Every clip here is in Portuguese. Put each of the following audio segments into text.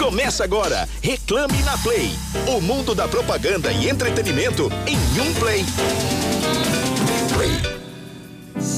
Começa agora, Reclame na Play. O mundo da propaganda e entretenimento em um play. Play.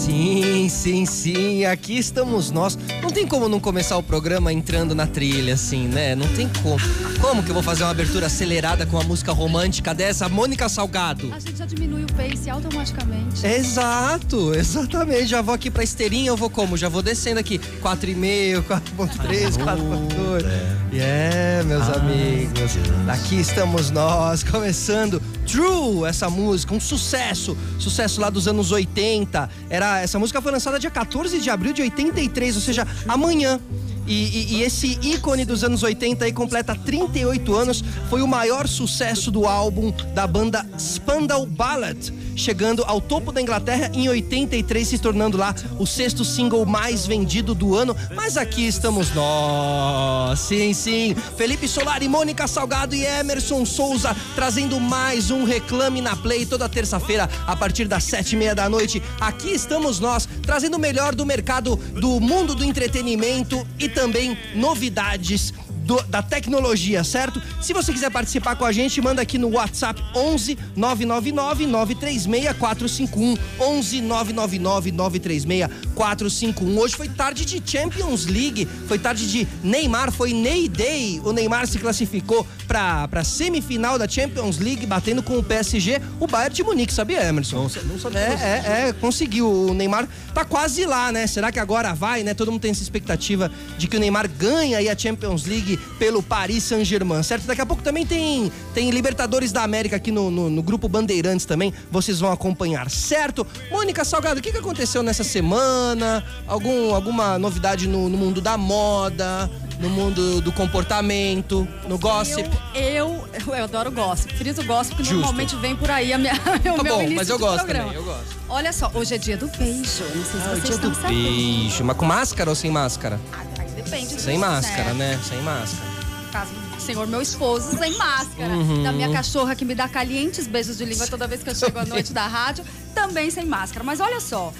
Sim, sim, sim, aqui estamos nós. Não tem como não começar o programa entrando na trilha, assim, né? Não tem como. Como que eu vou fazer uma abertura acelerada com uma música romântica dessa? Mônica Salgado. A gente já diminui o pace automaticamente. Exato, exatamente. Já vou aqui pra esteirinha, eu vou como? Já vou descendo aqui. 4,5, 4,3, 4,2. É, yeah, meus amigos. Aqui estamos nós, começando True, essa música, um sucesso. Sucesso lá dos anos 80. Era, essa música foi lançada dia 14 de abril de 83, ou seja, amanhã. E, e, e, esse ícone dos anos 80 aí completa 38 anos. Foi o maior sucesso do álbum da banda Spandau Ballet, chegando ao topo da Inglaterra em 83, se tornando lá o sexto single mais vendido do ano. Mas aqui estamos nós, sim, sim. Felipe Solari, Mônica Salgado e Emerson Souza trazendo mais um Reclame na Play toda terça-feira a partir das sete e meia da noite. Aqui estamos nós trazendo o melhor do mercado do mundo do entretenimento e também novidades do, da tecnologia, certo? Se você quiser participar com a gente, manda aqui no WhatsApp 11 999 936 451 11 999 936 451. Hoje foi tarde de Champions League, foi tarde de Neymar, foi Ney Day. O Neymar se classificou para para semifinal da Champions League, batendo com o PSG, o Bayern de Munique, sabia, Emerson? Não, não sabia. É, é, é, conseguiu. O Neymar tá quase lá, né? Será que agora vai, né? Todo mundo tem essa expectativa de que o Neymar ganha aí a Champions League pelo Paris Saint-Germain, certo? Daqui a pouco também tem, tem Libertadores da América aqui no, no, no grupo Bandeirantes também, vocês vão acompanhar, certo? Mônica Salgado, o que, que aconteceu nessa semana? Algum, alguma novidade no, no mundo da moda? no mundo do comportamento, no gossip. Eu, eu, eu adoro gossip. Friso gossip, que Justo. normalmente vem por aí a minha, o Tá meu bom, mas eu gosto programa. também, eu gosto. Olha só, hoje é dia do beijo. Não sei se Ah, vocês dia estão do sabendo. beijo. Mas com máscara ou sem máscara? Ah, depende. Sem do máscara, né? Sem máscara. Caso do senhor, meu esposo, sem máscara. Uhum. Da minha cachorra que me dá calientes beijos de língua toda vez que eu chego à noite da rádio, também sem máscara. Mas olha só,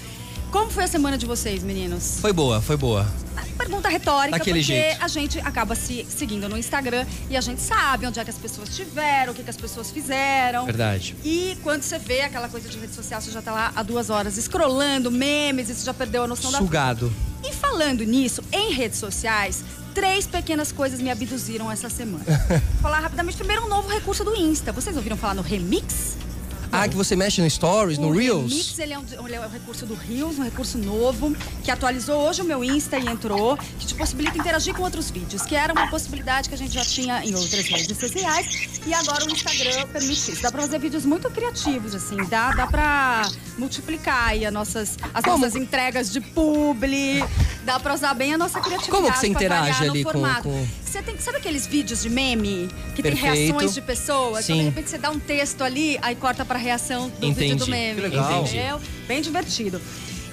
como foi a semana de vocês, meninos? Foi boa, foi boa. Pergunta retórica, Daquele porque jeito. a gente acaba se seguindo no Instagram e a gente sabe onde é que as pessoas estiveram, o que, que as pessoas fizeram. Verdade. E quando você vê aquela coisa de rede social, você já tá lá há duas horas scrollando memes e você já perdeu a noção da Sugado. E falando nisso, em redes sociais, três pequenas coisas me abduziram essa semana. Vou falar rapidamente. Primeiro, um novo recurso do Insta. Vocês ouviram falar no Remix? Ah, que você mexe no Stories, no o Reels? Remix, ele é, um, ele é um recurso do Reels, um recurso novo, que atualizou hoje o meu Insta e entrou, que te possibilita interagir com outros vídeos, que era uma possibilidade que a gente já tinha em outras redes sociais, e agora o Instagram permite isso. Dá pra fazer vídeos muito criativos, assim, dá, dá pra multiplicar aí as nossas, as Como? nossas entregas de publi, dá pra usar bem a nossa criatividade Como que você interage no ali com- formato. com- Você tem, sabe aqueles vídeos de meme que tem Perfeito. reações de pessoas? Então, Sim. de repente você dá um texto ali, aí corta pra reação do vídeo Entendi. do meme. Que legal. Entendeu? Bem divertido.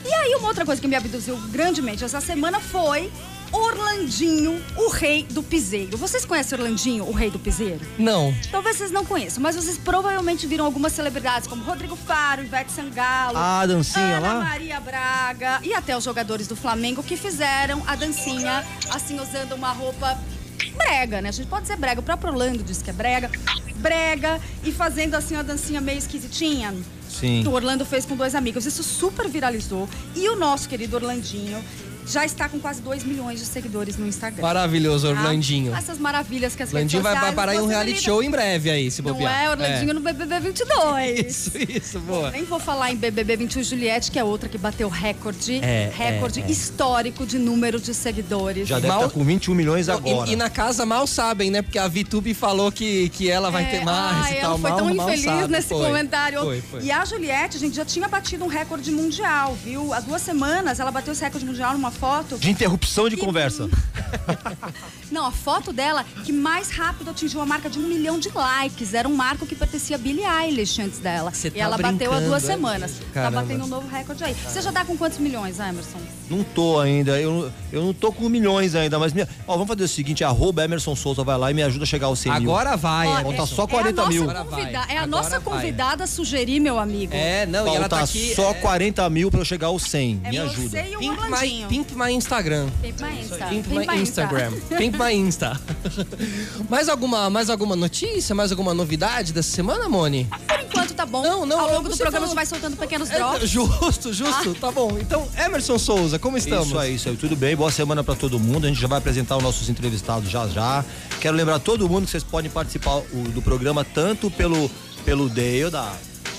E aí, uma outra coisa que me abduziu grandemente essa semana foi Orlandinho, o rei do piseiro. Vocês conhecem Orlandinho, o rei do piseiro? Não. Talvez vocês não conheçam, mas vocês provavelmente viram algumas celebridades como Rodrigo Faro, Ivete Sangalo, Ah, a dancinha Ana lá? Maria Braga e até os jogadores do Flamengo que fizeram a dancinha assim usando uma roupa brega, né? A gente pode dizer brega. O próprio Orlando disse que é brega. Brega e fazendo assim uma dancinha meio esquisitinha. Sim. O Orlando fez com dois amigos. Isso super viralizou. E o nosso querido Orlandinho já está com quase 2 milhões de seguidores no Instagram. Maravilhoso, tá? Orlandinho. Essas maravilhas que as Orlandinho vai, redes vai sociais parar em um reality show em breve aí, se Não bobear. é Orlandinho no BBB 22. Isso, isso, boa. Nem vou falar em BBB 21 Juliette, que é outra que bateu recorde, É, recorde é, é. histórico de número de seguidores. Já deve Mal- estar com 21 milhões Não, agora. E, e na casa mal sabem, né? Porque a VTube falou que, que ela vai É, ter mais ai, e ela tal. foi mal, tão mal infeliz sabe. nesse Foi. comentário. Foi, foi. E a Juliette, a gente já tinha batido um recorde mundial, viu? Há duas semanas ela bateu esse recorde mundial numa foto. De interrupção de Que- conversa. Não, a foto dela que mais rápido atingiu a marca de um milhão de likes. Era um marco que pertencia a Billie Eilish antes dela. Cê e tá ela bateu há duas é semanas. Tá batendo um novo recorde aí. Você já tá com quantos milhões, Emerson? Não tô ainda. Eu, eu não tô com milhões ainda, mas minha, ó, vamos fazer o seguinte: arroba Emerson Souza vai lá e me ajuda a chegar aos 100 mil. Agora vai, Ó, Emerson. Falta só é a 40 nossa mil. Convida- É a agora nossa vai. convidada a sugerir, meu amigo. É, não, e ela Falta tá aqui. só é, 40 mil pra eu chegar aos 100. É me você ajuda. e o my, Orlandinho. Pimp my Instagram. Pimp my Insta. Pimp Pimp my my Insta. Instagram. Pimp my Insta. mais, alguma, mais alguma notícia, mais alguma novidade dessa semana, Moni? Por enquanto tá bom. Não, não, Ao longo do programa falou- a gente vai soltando pequenos É, drops. justo, justo, tá bom. Então, Emerson Souza, como estamos? Isso aí, isso aí. Tudo bem? Boa semana pra todo mundo. A gente já vai apresentar os nossos entrevistados já já. Quero lembrar todo mundo que vocês podem participar do programa tanto pelo, pelo Dale da,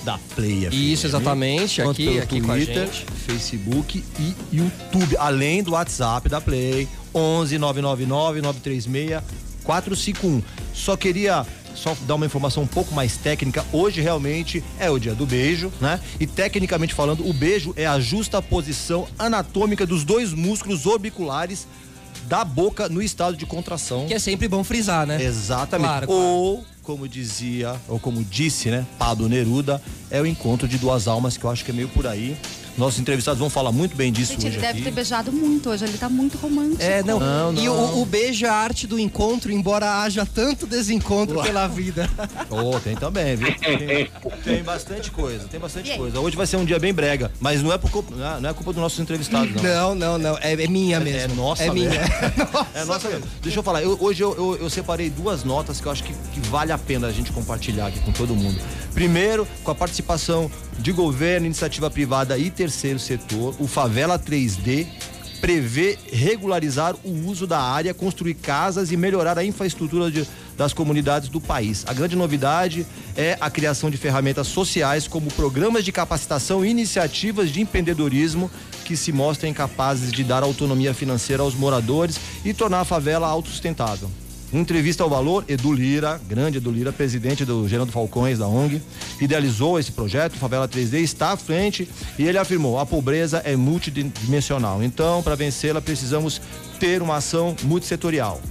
da Play FM, Isso, exatamente, aqui- pelo aqui com a Twitter, gente. Facebook e YouTube, além do WhatsApp da Play, 11 999 936 451. Só queria só dar uma informação um pouco mais técnica. Hoje realmente é o dia do beijo, né? E tecnicamente falando, o beijo é a justa posição anatômica dos dois músculos orbiculares da boca no estado de contração. Que é sempre bom frisar, né? Exatamente. Claro, claro. Ou, como dizia, ou como disse, né, Pablo Neruda, é o encontro de duas almas, que eu acho que é meio por aí. Nossos entrevistados vão falar muito bem disso Gente, hoje ele deve aqui. ter beijado muito hoje. Ele tá muito romântico. É, não. Não, E não. o, o beijo é a arte do encontro, embora haja tanto desencontro pela vida. Oh, tem também, viu? Tem, tem bastante coisa, tem bastante E coisa. Hoje vai ser um dia bem brega, mas não é, por culpa, não é- não é culpa dos nossos entrevistados, não. Não, não, não. É, é minha mesmo. É nossa É minha. mesmo. É nossa mesmo. Deixa eu falar, eu- hoje eu, eu- eu separei duas notas que eu acho que, que vale a pena a gente compartilhar aqui com todo mundo. Primeiro, com a participação de governo, iniciativa privada e terceiro setor, o Favela 3D prevê regularizar o uso da área, construir casas e melhorar a infraestrutura de- das comunidades do país. A grande novidade é a criação de ferramentas sociais como programas de capacitação e iniciativas de empreendedorismo que se mostrem capazes de dar autonomia financeira aos moradores e tornar a favela autossustentável. Entrevista ao Valor, Edu Lira, grande Edu Lira, presidente do Gerando Falcões da ONG, idealizou esse projeto, Favela 3D, está à frente e ele afirmou: a pobreza é multidimensional. Então, para vencê-la, precisamos ter uma ação multissetorial.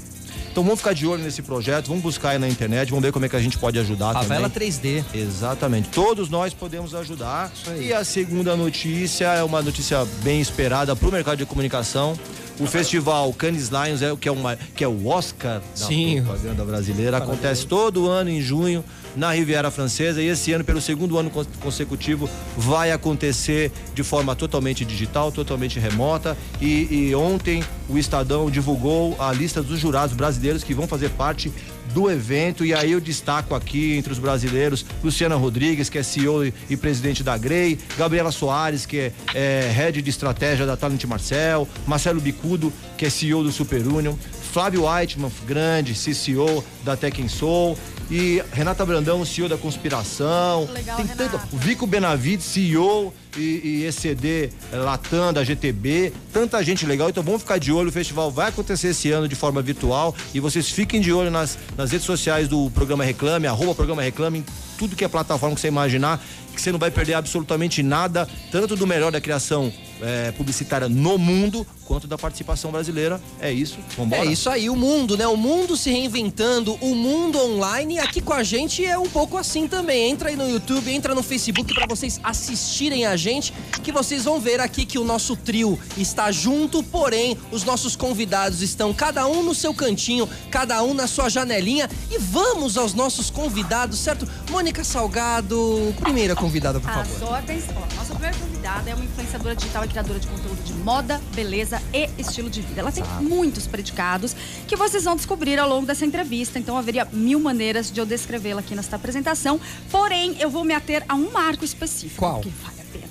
Então vamos ficar de olho nesse projeto, vamos buscar aí na internet, vamos ver como é que a gente pode ajudar Favela também. 3D. Exatamente. Todos nós podemos ajudar. E a segunda notícia é uma notícia bem esperada para o mercado de comunicação. O festival Cannes Lions é que é, uma, que é o Oscar da Sim. propaganda brasileira. Acontece todo ano em junho na Riviera Francesa e esse ano, pelo segundo ano cons- consecutivo, vai acontecer de forma totalmente digital, totalmente remota. E, e ontem o Estadão divulgou a lista dos jurados brasileiros que vão fazer parte do evento. E aí eu destaco aqui entre os brasileiros Luciana Rodrigues, que é CEO e, presidente da Grey, Gabriela Soares, que é, é head de estratégia da Talent Marcel, Marcelo Bicudo, que é CEO do Super Union, Flávio Whiteman, grande CCO da Tech Soul e Renata Brandão, CEO da Conspiração. Legal, Tem Renata. tanto, Vico Benavides, CEO e, e ECD eh, Latam da GTB, tanta gente legal. Então vamos ficar de olho. O festival vai acontecer esse ano de forma virtual e vocês fiquem de olho nas, nas redes sociais do programa Reclame, arroba programa Reclame, em tudo que é plataforma que você imaginar, que você não vai perder absolutamente nada, tanto do melhor da criação eh, publicitária no mundo, quanto da participação brasileira. É isso. Vambora. É isso aí, o mundo, né? O mundo se reinventando, o mundo online. E aqui com a gente é um pouco assim também. Entra aí no YouTube, entra no Facebook pra vocês assistirem a gente, que vocês vão ver aqui que o nosso trio está junto, porém os nossos convidados estão cada um no seu cantinho, cada um na sua janelinha. E vamos aos nossos convidados, certo? Mônica Salgado, primeira convidada, por favor. As ordens. Ó, nossa primeira convidada é uma influenciadora digital criadora de conteúdo de moda, beleza e estilo de vida. Ela tem muitos predicados que vocês vão descobrir ao longo dessa entrevista. Então haveria mil maneiras de eu descrevê-la aqui nesta apresentação. Porém, eu vou me ater a um marco específico. Qual? Que vale a pena.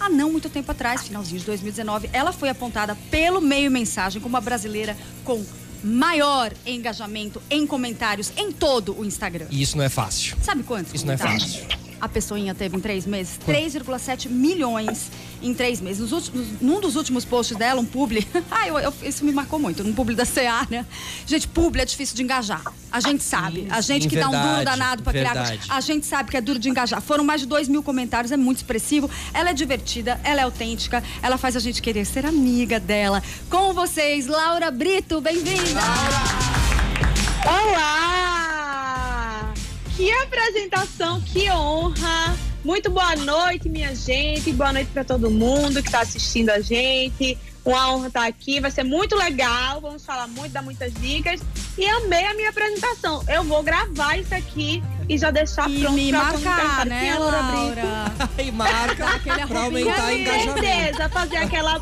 Há não muito tempo atrás, finalzinho de 2019, ela foi apontada pelo meio mensagem como a brasileira com maior engajamento em comentários em todo o Instagram. E isso não é fácil. Sabe quantos? Isso não é comentários? A pessoinha teve em três meses? 3,7 milhões em três meses. Nos últimos, num dos últimos posts dela, um publi. ah, eu, eu- isso me marcou muito. Num publi da Seara. Gente, publi é difícil de engajar. A gente sabe. A gente que dá um duro danado pra criar. A gente sabe que é duro de engajar. Foram mais de dois mil comentários, é muito expressivo. Ela é divertida, ela é autêntica, ela faz a gente querer ser amiga dela. Com vocês, Laura Brito, bem-vinda! Olá! Que apresentação, que honra! Muito boa noite, minha gente. Boa noite para todo mundo que está assistindo a gente. Uma honra estar aqui, vai ser muito legal. Vamos falar muito, dar muitas dicas. E amei a minha apresentação. Eu vou gravar isso aqui e já deixar E pronto me pra quando marcar, né, quem é Laura Brito. E marca Aquele pra aumentar o Com engajamento. certeza, fazer aquela,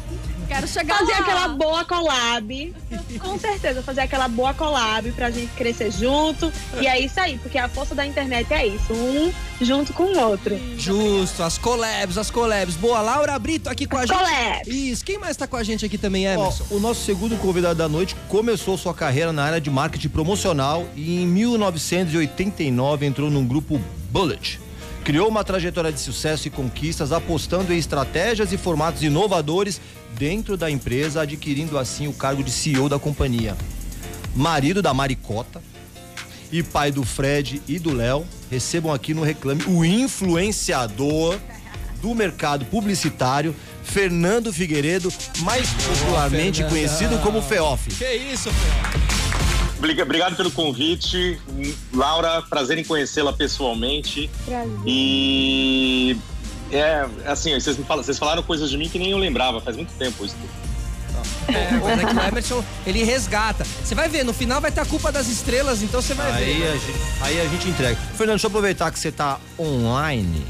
Quero chegar fazer lá. aquela boa collab. Com certeza, fazer aquela boa collab pra gente crescer junto. E é isso aí, porque a força da internet é isso, um junto com o outro. Justo, as collabs, as collabs. Boa, Laura Brito aqui com a gente. Collabs. Isso, quem mais tá com a gente aqui também, Ó, Emerson? o nosso segundo convidado da noite começou sua carreira na área de marketing promocional e em 1989 entrou num grupo Bullet. Criou uma trajetória de sucesso e conquistas apostando em estratégias e formatos inovadores dentro da empresa, adquirindo assim o cargo de CEO da companhia. Marido da Maricota e pai do Fred e do Léo, recebam aqui no Reclame o influenciador do mercado publicitário, Fernando Figueiredo, mais popularmente Fernandão. conhecido como Feof. Que isso? Obriga- Obrigado pelo convite. Laura, prazer em conhecê-la pessoalmente. Prazer. E é assim, vocês, me falam, vocês falaram coisas de mim que nem eu lembrava, faz muito tempo isso. É, mas é que o Emerson, ele resgata. Você vai ver, no final vai ter a culpa das estrelas, então você vai Aí ver. a, gente, aí a gente entrega. Fernando, deixa eu aproveitar que você tá online.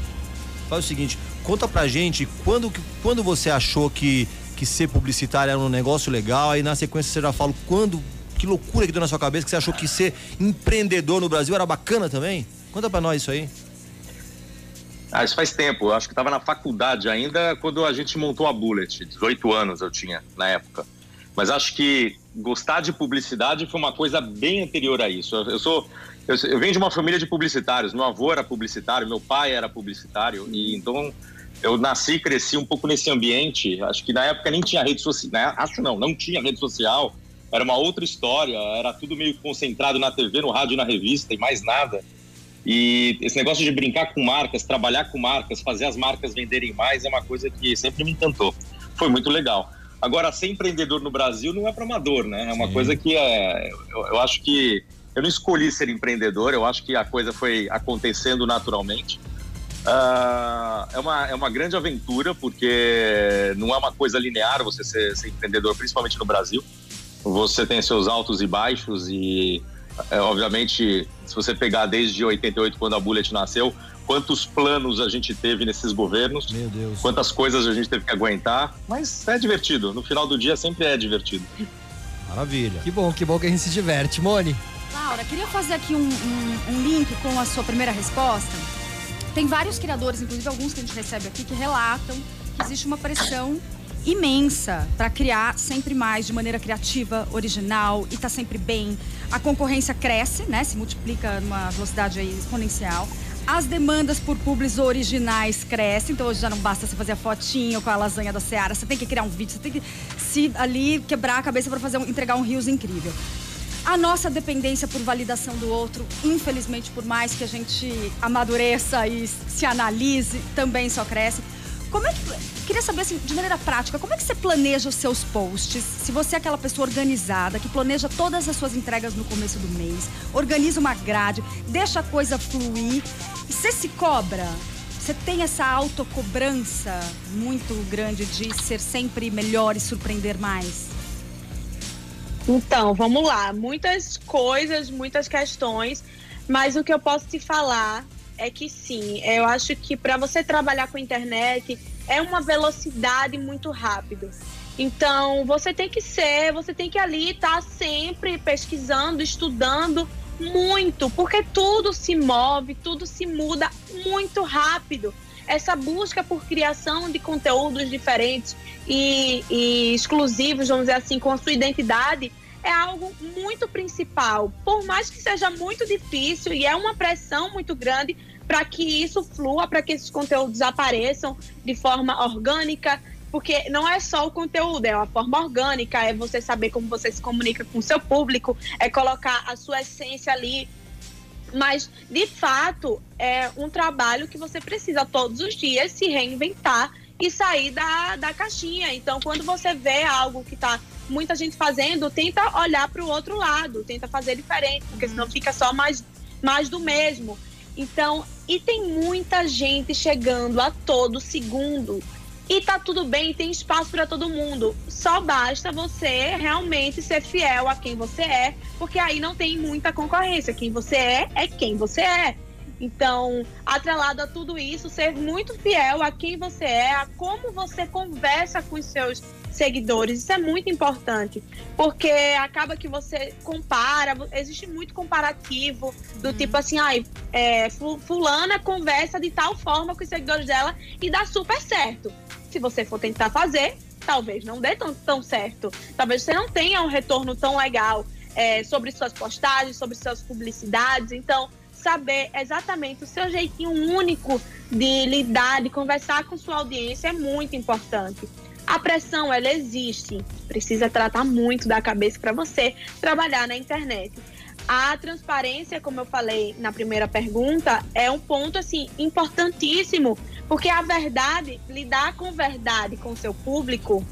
Faz o seguinte, conta pra gente quando, quando você achou que, que ser publicitário era um negócio legal, aí na sequência você já fala quando, que loucura que deu na sua cabeça que você achou que ser empreendedor no Brasil era bacana também? Conta pra nós isso aí. Ah, isso faz tempo. Eu acho que estava na faculdade ainda quando a gente montou a Bullet. 18 anos eu tinha na época. Mas acho que gostar de publicidade foi uma coisa bem anterior a isso. Eu, eu sou eu, eu venho de uma família de publicitários. Meu avô era publicitário, meu pai era publicitário e então eu nasci cresci um pouco nesse ambiente. Acho que na época nem tinha rede social. Né? Acho não, não tinha rede social. Era uma outra história. Era tudo meio concentrado na TV, no rádio, na revista e mais nada. E esse negócio de brincar com marcas, trabalhar com marcas, fazer as marcas venderem mais é uma coisa que sempre me encantou. Foi muito legal. Agora, ser empreendedor no Brasil não é para amador, né? É uma coisa que é. Eu, eu acho que. Eu não escolhi ser empreendedor, eu acho que a coisa foi acontecendo naturalmente. Ah, é, uma, é uma grande aventura, porque não é uma coisa linear você ser, ser empreendedor, principalmente no Brasil. Você tem seus altos e baixos, e é, obviamente, se você pegar desde 88, quando a Bullet nasceu, quantos planos a gente teve nesses governos, Meu Deus. quantas coisas a gente teve que aguentar, mas é divertido. No final do dia sempre é divertido. Maravilha. Que bom, que bom que a gente se diverte. Mone, Laura, queria fazer aqui um, um- um link com a sua primeira resposta. Tem vários criadores, inclusive alguns que a gente recebe aqui, que relatam que existe uma pressão imensa para criar sempre mais de maneira criativa, original e tá sempre bem. A concorrência cresce, né? Se multiplica numa velocidade exponencial. As demandas por publis originais crescem, então hoje já não basta você fazer a fotinho com a lasanha da Seara, você tem que criar um vídeo, você tem que se ali quebrar a cabeça para fazer um, entregar um rios incrível. A nossa dependência por validação do outro, infelizmente, por mais que a gente amadureça e se analise, também só cresce. Como é que. Queria saber, assim, de maneira prática, como é que você planeja os seus posts? Se você é aquela pessoa organizada, que planeja todas as suas entregas no começo do mês, organiza uma grade, deixa a coisa fluir. Você se cobra? Você tem essa autocobrança muito grande de ser sempre melhor e surpreender mais? Então, vamos lá. Muitas coisas, muitas questões, mas o que eu posso te falar é que sim, eu acho que para você trabalhar com internet é uma velocidade muito rápida. Então, você tem que ser, você tem que ali estar sempre pesquisando, estudando muito, porque tudo se move, tudo se muda muito rápido. Essa busca por criação de conteúdos diferentes e, e exclusivos, vamos dizer assim, com a sua identidade, é algo muito principal. Por mais que seja muito difícil e é uma pressão muito grande para que isso flua, para que esses conteúdos apareçam de forma orgânica, porque não é só o conteúdo, é uma forma orgânica, é você saber como você se comunica com o seu público, é colocar a sua essência ali. Mas, de fato, é um trabalho que você precisa todos os dias se reinventar e sair da, da caixinha. Então, quando você vê algo que está muita gente fazendo, tenta olhar para o outro lado, tenta fazer diferente, porque senão fica só mais, mais do mesmo. Então, e tem muita gente chegando a todo segundo. E tá tudo bem, tem espaço para todo mundo. Só basta você realmente ser fiel a quem você é, porque aí não tem muita concorrência. Quem você é é quem você é. Então, atrelado a tudo isso, ser muito fiel a quem você é, a como você conversa com os seus seguidores. Isso é muito importante, porque acaba que você compara, existe muito comparativo do uhum. tipo assim, ai, é, fulana conversa de tal forma com os seguidores dela e dá super certo. Se você for tentar fazer, talvez não dê tão, tão certo. Talvez você não tenha um retorno tão legal é, sobre suas postagens, sobre suas publicidades. Então, saber exatamente o seu jeitinho único de lidar, de conversar com sua audiência é muito importante. A pressão, ela existe. Precisa tratar muito da cabeça para você trabalhar na internet. A transparência, como eu falei na primeira pergunta, é um ponto assim importantíssimo, porque a verdade, lidar com verdade com seu público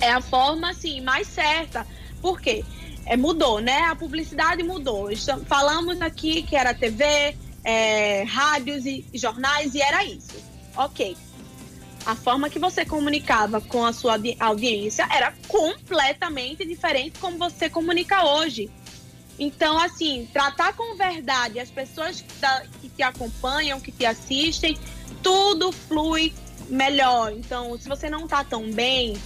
é a forma assim mais certa. Por quê? É, mudou, né? A publicidade mudou. Falamos aqui que era TV, é, rádios e jornais e era isso. Ok a forma que você comunicava com a sua audiência era completamente diferente como você comunica hoje. Então, assim, tratar com verdade as pessoas que te acompanham, que te assistem, tudo flui melhor. Então, se você não tá tão bem,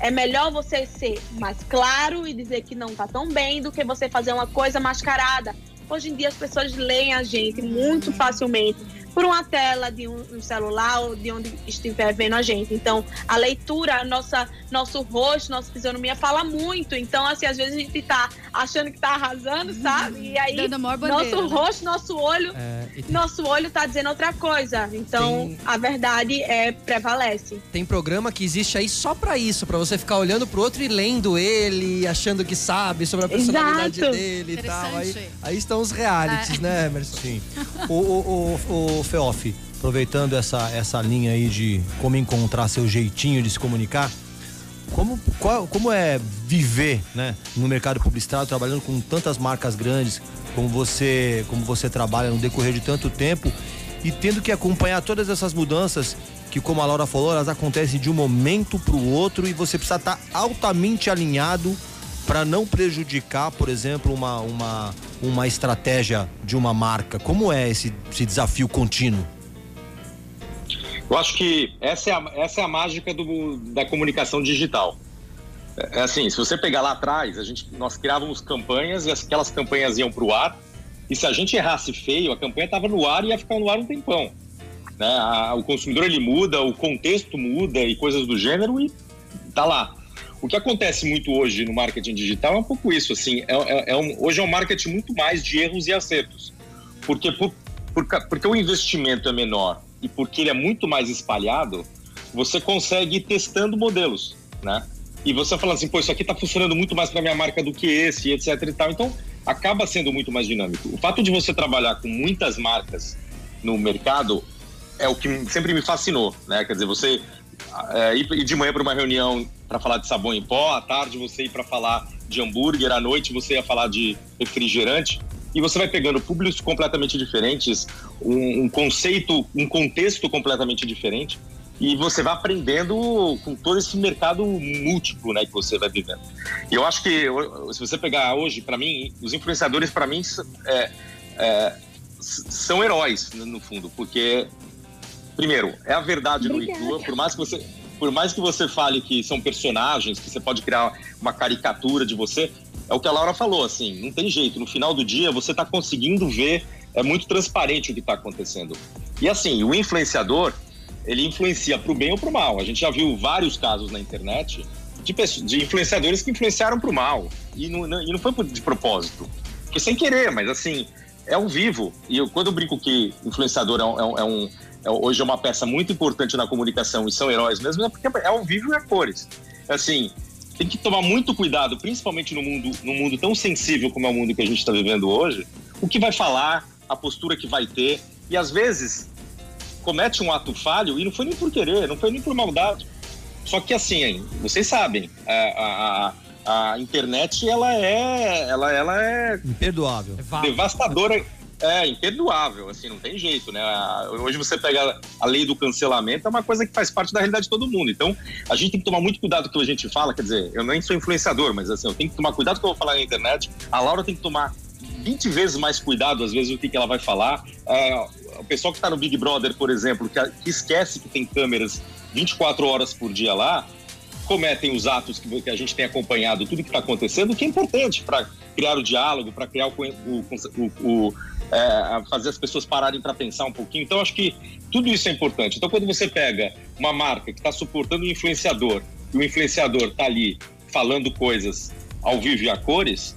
é melhor você ser mais claro e dizer que não tá tão bem do que você fazer uma coisa mascarada. Hoje em dia as pessoas leem a gente muito facilmente por uma tela de um, um, celular ou de onde estiver vendo a gente. Então, a leitura, nossa, nosso rosto, nossa fisionomia fala muito. Então, assim, às vezes a gente tá achando que tá arrasando, sabe? E aí, bandeira, nosso né? rosto, nosso olho, é, tem... nosso olho tá dizendo outra coisa. Então, tem... a verdade é prevalece. Tem programa que existe aí só para isso, para você ficar olhando pro outro e lendo ele, achando que sabe sobre a personalidade Exato. dele e tal. Aí, aí estão os realities, é. né, Emerson? Sim. o, o, o, o Feoff, aproveitando essa, essa linha aí de como encontrar seu jeitinho de se comunicar, como, qual, como é viver né, no mercado publicitário, trabalhando com tantas marcas grandes, como você, como você trabalha no decorrer de tanto tempo e tendo que acompanhar todas essas mudanças que, como a Laura falou, elas acontecem de um momento para o outro e você precisa estar altamente alinhado para não prejudicar, por exemplo, uma, uma, uma estratégia de uma marca? Como é esse, esse desafio contínuo? Eu acho que essa é a, essa é a mágica do, da comunicação digital. É, é assim, se você pegar lá atrás, a gente, nós criávamos campanhas e aquelas campanhas iam para o ar. E se a gente errasse feio, a campanha estava no ar e ia ficar no ar um tempão. Né? A, o consumidor ele muda, o contexto muda e coisas do gênero e tá lá. O que acontece muito hoje no marketing digital é um pouco isso, assim, é, é, é um, hoje é um marketing muito mais de erros e acertos, porque, por, por, porque o investimento é menor e porque ele é muito mais espalhado, você consegue ir testando modelos, né? E você fala assim, pô, isso aqui está funcionando muito mais para minha marca do que esse, etc e tal. Então, acaba sendo muito mais dinâmico. O fato de você trabalhar com muitas marcas no mercado é o que sempre me fascinou, né? Quer dizer, você é, ir de manhã para uma reunião para falar de sabão em pó, à tarde você ir para falar de hambúrguer, à noite você ia falar de refrigerante. E você vai pegando públicos completamente diferentes, um, um conceito, um contexto completamente diferente e você vai aprendendo com todo esse mercado múltiplo, né, que você vai vivendo. E eu acho que se você pegar hoje, para mim, os influenciadores para mim é, é, são heróis no fundo, porque primeiro é a verdade no Itua, por mais que você por mais que você fale que são personagens, que você pode criar uma caricatura de você, é o que a Laura falou, assim, não tem jeito. No final do dia, você está conseguindo ver, é muito transparente o que está acontecendo. E assim, o influenciador, ele influencia para o bem ou para o mal. A gente já viu vários casos na internet de, de influenciadores que influenciaram para o mal. E não, não, e não foi de propósito. Foi sem querer, mas assim, é ao vivo. E eu, quando eu brinco que influenciador é um, é um é, hoje é uma peça muito importante na comunicação e são heróis mesmo, é porque é ao vivo e a cores. Assim, tem que tomar muito cuidado, principalmente no mundo, no mundo tão sensível como é o mundo que a gente está vivendo hoje, o que vai falar, a postura que vai ter. E às vezes comete um ato falho e não foi nem por querer, não foi nem por maldade. Só que assim, vocês sabem, a, a, a internet ela é, ela, ela é imperdoável, devastadora é imperdoável, assim, não tem jeito, né? Hoje você pega a lei do cancelamento, é uma coisa que faz parte da realidade de todo mundo. Então, a gente tem que tomar muito cuidado com o que a gente fala, quer dizer, eu nem sou influenciador, mas assim, eu tenho que tomar cuidado com o que eu vou falar na internet. A Laura tem que tomar 20 vezes mais cuidado, às vezes, o que, ela vai falar. É, o pessoal que está no Big Brother, por exemplo, que, que esquece que tem câmeras 24 horas por dia lá, cometem os atos que a gente tem acompanhado, tudo que está acontecendo, que é importante para criar o diálogo, para criar o, o, o é, fazer as pessoas pararem para pensar um pouquinho. Então, acho que tudo isso é importante. Então, quando você pega uma marca que está suportando um influenciador e o influenciador está ali falando coisas ao vivo e a cores,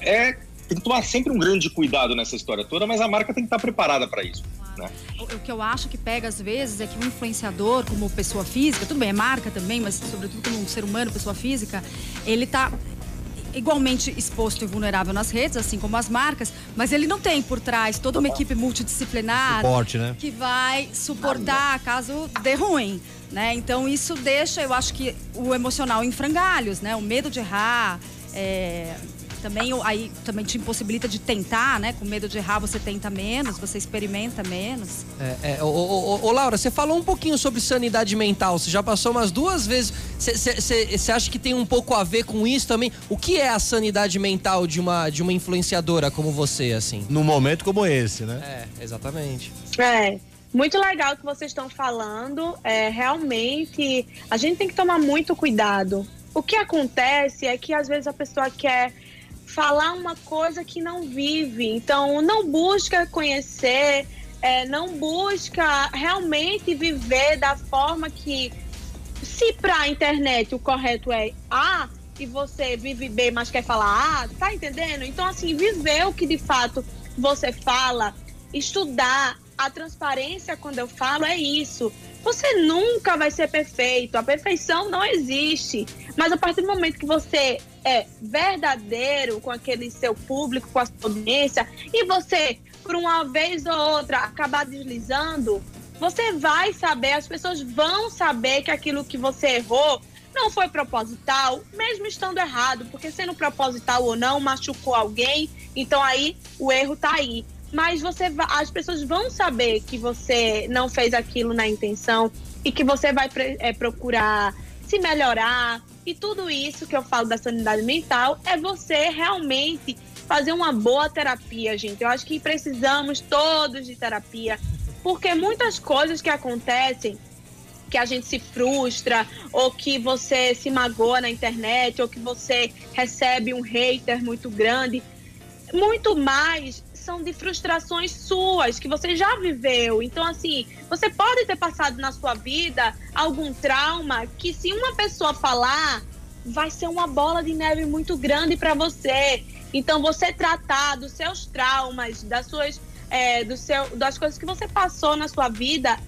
é tem que tomar sempre um grande cuidado nessa história toda, mas a marca tem que estar preparada para isso. Né? O, o, que eu acho que pega às vezes é que um influenciador, como pessoa física, tudo bem, é marca também, mas sobretudo como um ser humano, pessoa física, ele está igualmente exposto e vulnerável nas redes, assim como as marcas, mas ele não tem por trás toda uma equipe multidisciplinar Suporte, né? que vai suportar caso dê ruim. Né? Então isso deixa, eu acho que o emocional em frangalhos, né? O medo de errar, é, também aí também te impossibilita de tentar, né? Com medo de errar, você tenta menos, você experimenta menos. É, é, ô, ô, ô, Laura, você falou um pouquinho sobre sanidade mental. Você já passou umas duas vezes. Você acha que tem um pouco a ver com isso também? O que é a sanidade mental de uma, de uma influenciadora como você, assim? Num momento como esse, né? É, exatamente. É. Muito legal o que vocês estão falando. É, realmente, a gente tem que tomar muito cuidado. O que acontece é que às vezes a pessoa quer falar uma coisa que não vive. Então, não busca conhecer, é, não busca realmente viver da forma que, se para a internet o correto é A e você vive B, mas quer falar A, tá entendendo? Então, assim, viver o que de fato você fala, estudar. A transparência, quando eu falo, é isso. Você nunca vai ser perfeito. A perfeição não existe. Mas a partir do momento que você é verdadeiro com aquele seu público, com a sua audiência, e você, por uma vez ou outra, acabar deslizando, você vai saber, as pessoas vão saber que aquilo que você errou não foi proposital, mesmo estando errado, porque sendo proposital ou não, machucou alguém, então aí o erro tá aí. Mas você as pessoas vão saber que você não fez aquilo na intenção e que você vai é, procurar se melhorar, e tudo isso que eu falo da sanidade mental é você realmente fazer uma boa terapia, gente. Eu acho que precisamos todos de terapia, porque muitas coisas que acontecem que a gente se frustra, ou que você se magoa na internet, ou que você recebe um hater muito grande. Muito mais são de frustrações suas que você já viveu. Então, assim, você pode ter passado na sua vida algum trauma que, se uma pessoa falar, vai ser uma bola de neve muito grande para você. Então, você tratar dos seus traumas, das suas, é, do seu, das coisas que você passou na sua vida,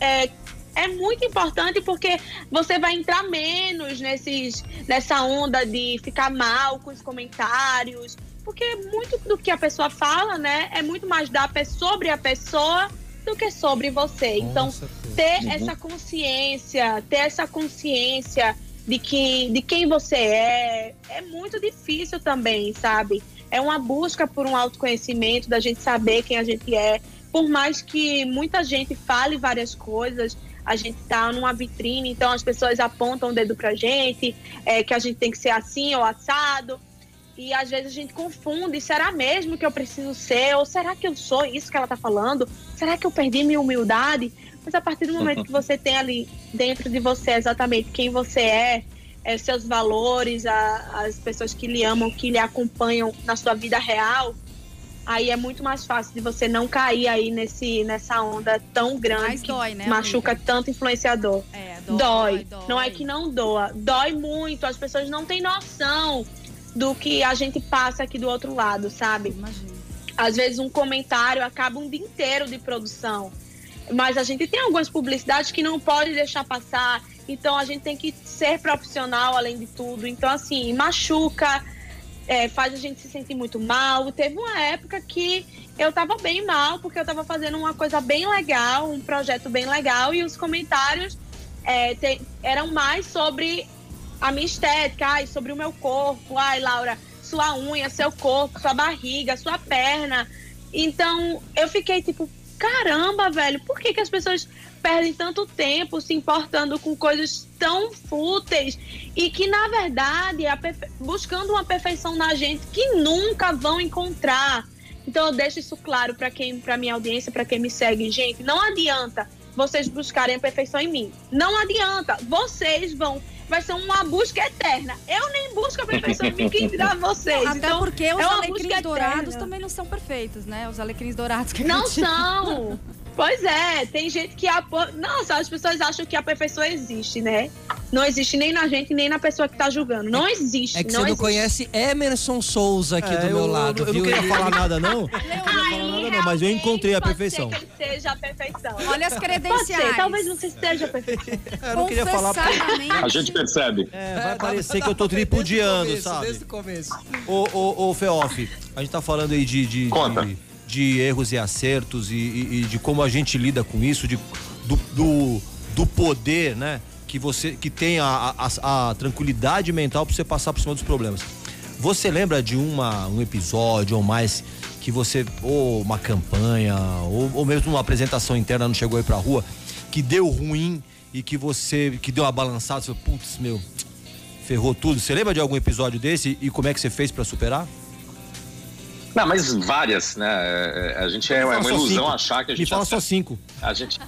é, é muito importante porque você vai entrar menos nesses, nessa onda de ficar mal com os comentários, porque muito do que a pessoa fala, né, é muito mais da sobre a pessoa do que sobre você. então, ter uhum. essa consciência, ter essa consciência de que de quem você é, é muito difícil também, sabe? É uma busca por um autoconhecimento, da gente saber quem a gente é. Por mais que muita gente fale várias coisas, a gente tá numa vitrine, então as pessoas apontam o dedo pra gente, é, que a gente tem que ser assim ou assado. E às vezes a gente confunde, será mesmo que eu preciso ser? Ou será que eu sou isso que ela está falando? Será que eu perdi minha humildade? Mas a partir do momento que você tem ali dentro de você exatamente quem você é, é seus valores, a, as pessoas que lhe amam, que lhe acompanham na sua vida real, aí é muito mais fácil de você não cair aí nesse, nessa onda tão grande Mas que dói, né, machuca amiga? tanto influenciador. É, dói, dói. dói. Não é que não doa, dói muito. As pessoas não têm noção do que a gente passa aqui do outro lado, sabe? Imagina. Às vezes um comentário acaba um dia inteiro de produção. Mas a gente tem algumas publicidades que não pode deixar passar. Então a gente tem que ser profissional além de tudo. Então, assim, machuca, é, faz a gente se sentir muito mal. Teve uma época que eu tava bem mal, porque eu tava fazendo uma coisa bem legal, um projeto bem legal, e os comentários é, te, eram mais sobre a minha estética, ai, sobre o meu corpo, ai, Laura, sua unha, seu corpo, sua barriga, sua perna. Então, eu fiquei tipo, caramba, velho, por que, que as pessoas perdem tanto tempo se importando com coisas tão fúteis e que, na verdade, é buscando uma perfeição na gente que nunca vão encontrar. Então, eu deixo isso claro para quem, para minha audiência, para quem me segue, gente, não adianta vocês buscarem a perfeição em mim. Não adianta. Vocês vão vai ser uma busca eterna. Eu nem busco a perfeição, vim aqui dar vocês. Até então, porque os é alecrins dourados eterna. também não são perfeitos, né? Os alecrins dourados que Não são. Pois é, tem gente que. Apo... Nossa, as pessoas acham que a perfeição existe, né? Não existe nem na gente, nem na pessoa que tá julgando. Não existe. É que não você não existe. conhece Emerson Souza aqui É, do meu eu, lado, eu, eu viu? não queria falar nada, não. Não queria falar nada, não, mas eu encontrei a perfeição. Pode ser que ele seja a perfeição. Olha as Pode credenciais. ser, talvez você esteja a perfeição. Eu não queria falar. A gente percebe. é, É, vai dá- parecer dá que eu tô tripudiando, desde sabe? Desde o começo. Ô, ô, ô, Feof, a gente tá falando aí de, de, Conta. de, de erros e acertos e, e- e de como a gente lida com isso, de, do, do, do poder, né? Que você que tem a, a, a tranquilidade mental pra você passar por cima dos problemas. Você lembra de uma, um episódio ou mais que você, ou uma campanha, ou, ou mesmo uma apresentação interna não chegou aí pra rua, que deu ruim e que você, que deu uma balançada, você putz, meu, ferrou tudo. Você lembra de algum episódio desse e como é que você fez pra superar? Não, mas várias, né? É, é, A gente é, é Fala uma só ilusão cinco. achar que a Me gente fala só acerta. cinco. A gente.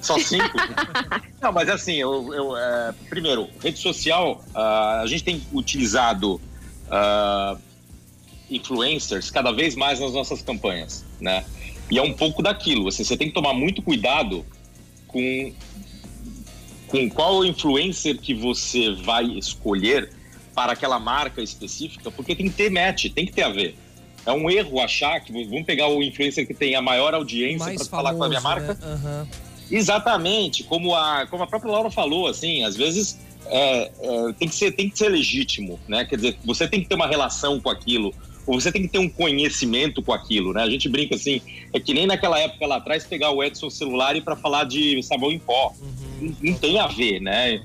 Só cinco? Não, mas assim, eu, eu, é, primeiro, rede social, ah, a gente tem utilizado ah, influencers cada vez mais nas nossas campanhas, né? E é um pouco daquilo, assim, você tem que tomar muito cuidado com, com qual influencer que você vai escolher para aquela marca específica, porque tem que ter match, tem que ter a ver. É um erro achar que vamos pegar o influencer que tem a maior audiência para falar com a minha marca. né? Aham. Exatamente, como a, como a própria Laura falou, assim, às vezes é, é, tem, que ser, tem que ser legítimo, né? Quer dizer, você tem que ter uma relação com aquilo, ou você tem que ter um conhecimento com aquilo, né? A gente brinca assim, é que nem naquela época lá atrás pegar o Edson celular e para falar de sabão em pó. Não, não tem a ver, né?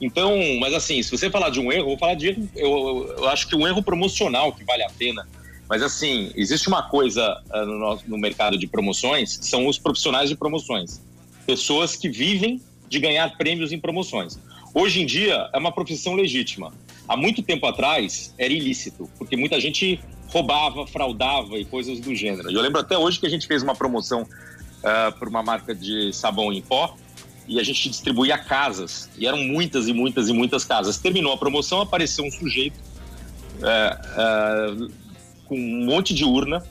Então, mas assim, se você falar de um erro, vou falar de erro, eu, eu, eu acho que um erro promocional que vale a pena. Mas assim, existe uma coisa ah, no, nosso- no mercado de promoções, que são os profissionais de promoções. Pessoas que vivem de ganhar prêmios em promoções. Hoje em dia é uma profissão legítima. Há muito tempo atrás era ilícito, porque muita gente roubava, fraudava e coisas do gênero. Eu lembro até hoje que a gente fez uma promoção para uma marca de sabão em pó e a gente distribuía casas. E eram muitas e muitas e muitas casas. Terminou a promoção, apareceu um sujeito é, é, com um monte de urna,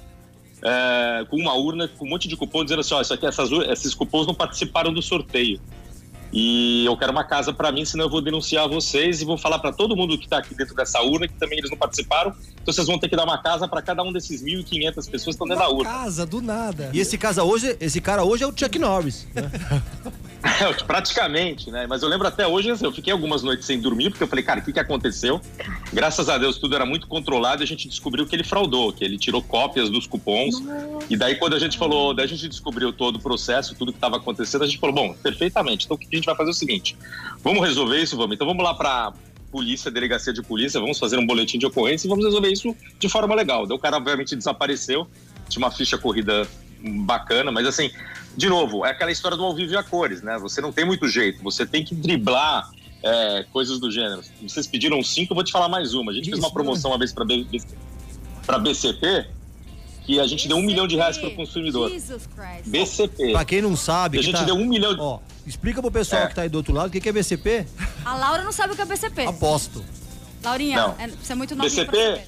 é, com uma urna, com um monte de cupom, dizendo assim: ó, isso aqui, essas, esses cupons não participaram do sorteio. E eu quero uma casa para mim, senão eu vou denunciar vocês e vou falar para todo mundo que está aqui dentro dessa urna que também eles não participaram. Então vocês vão ter que dar uma casa para cada um desses 1.500 pessoas que estão dentro da Uma urna. casa, do nada. E esse, casa hoje, esse cara hoje é o Chuck Norris. né? Praticamente, né? Mas eu lembro até hoje, assim, eu fiquei algumas noites sem dormir, porque eu falei, cara, o que, que aconteceu? Graças a Deus tudo era muito controlado e a gente descobriu que ele fraudou, que ele tirou cópias dos cupons. E daí, quando a gente falou, daí a gente descobriu todo o processo, tudo que estava acontecendo, a gente falou, bom, perfeitamente. Então o que a gente vai fazer o seguinte: vamos resolver isso, vamos. Então vamos lá para polícia, delegacia de polícia, vamos fazer um boletim de ocorrência e vamos resolver isso de forma legal. Daí o cara, obviamente, desapareceu, tinha uma ficha corrida bacana, mas assim, de novo, é aquela história do ao vivo e a cores, né? Você não tem muito jeito, você tem que driblar é, coisas do gênero. Vocês pediram cinco, eu vou te falar mais uma. A gente fez Isso, uma promoção uma vez para BCP, que a gente deu um milhão de reais para o consumidor. Jesus Christ. BCP. Pra quem não sabe. E a que gente tá- deu um milhão de. Ó, explica pro pessoal É. que tá aí do outro lado o que que é BCP. A Laura não sabe o que é BCP. Aposto. Laurinha, Não. é, você é muito nova BCP?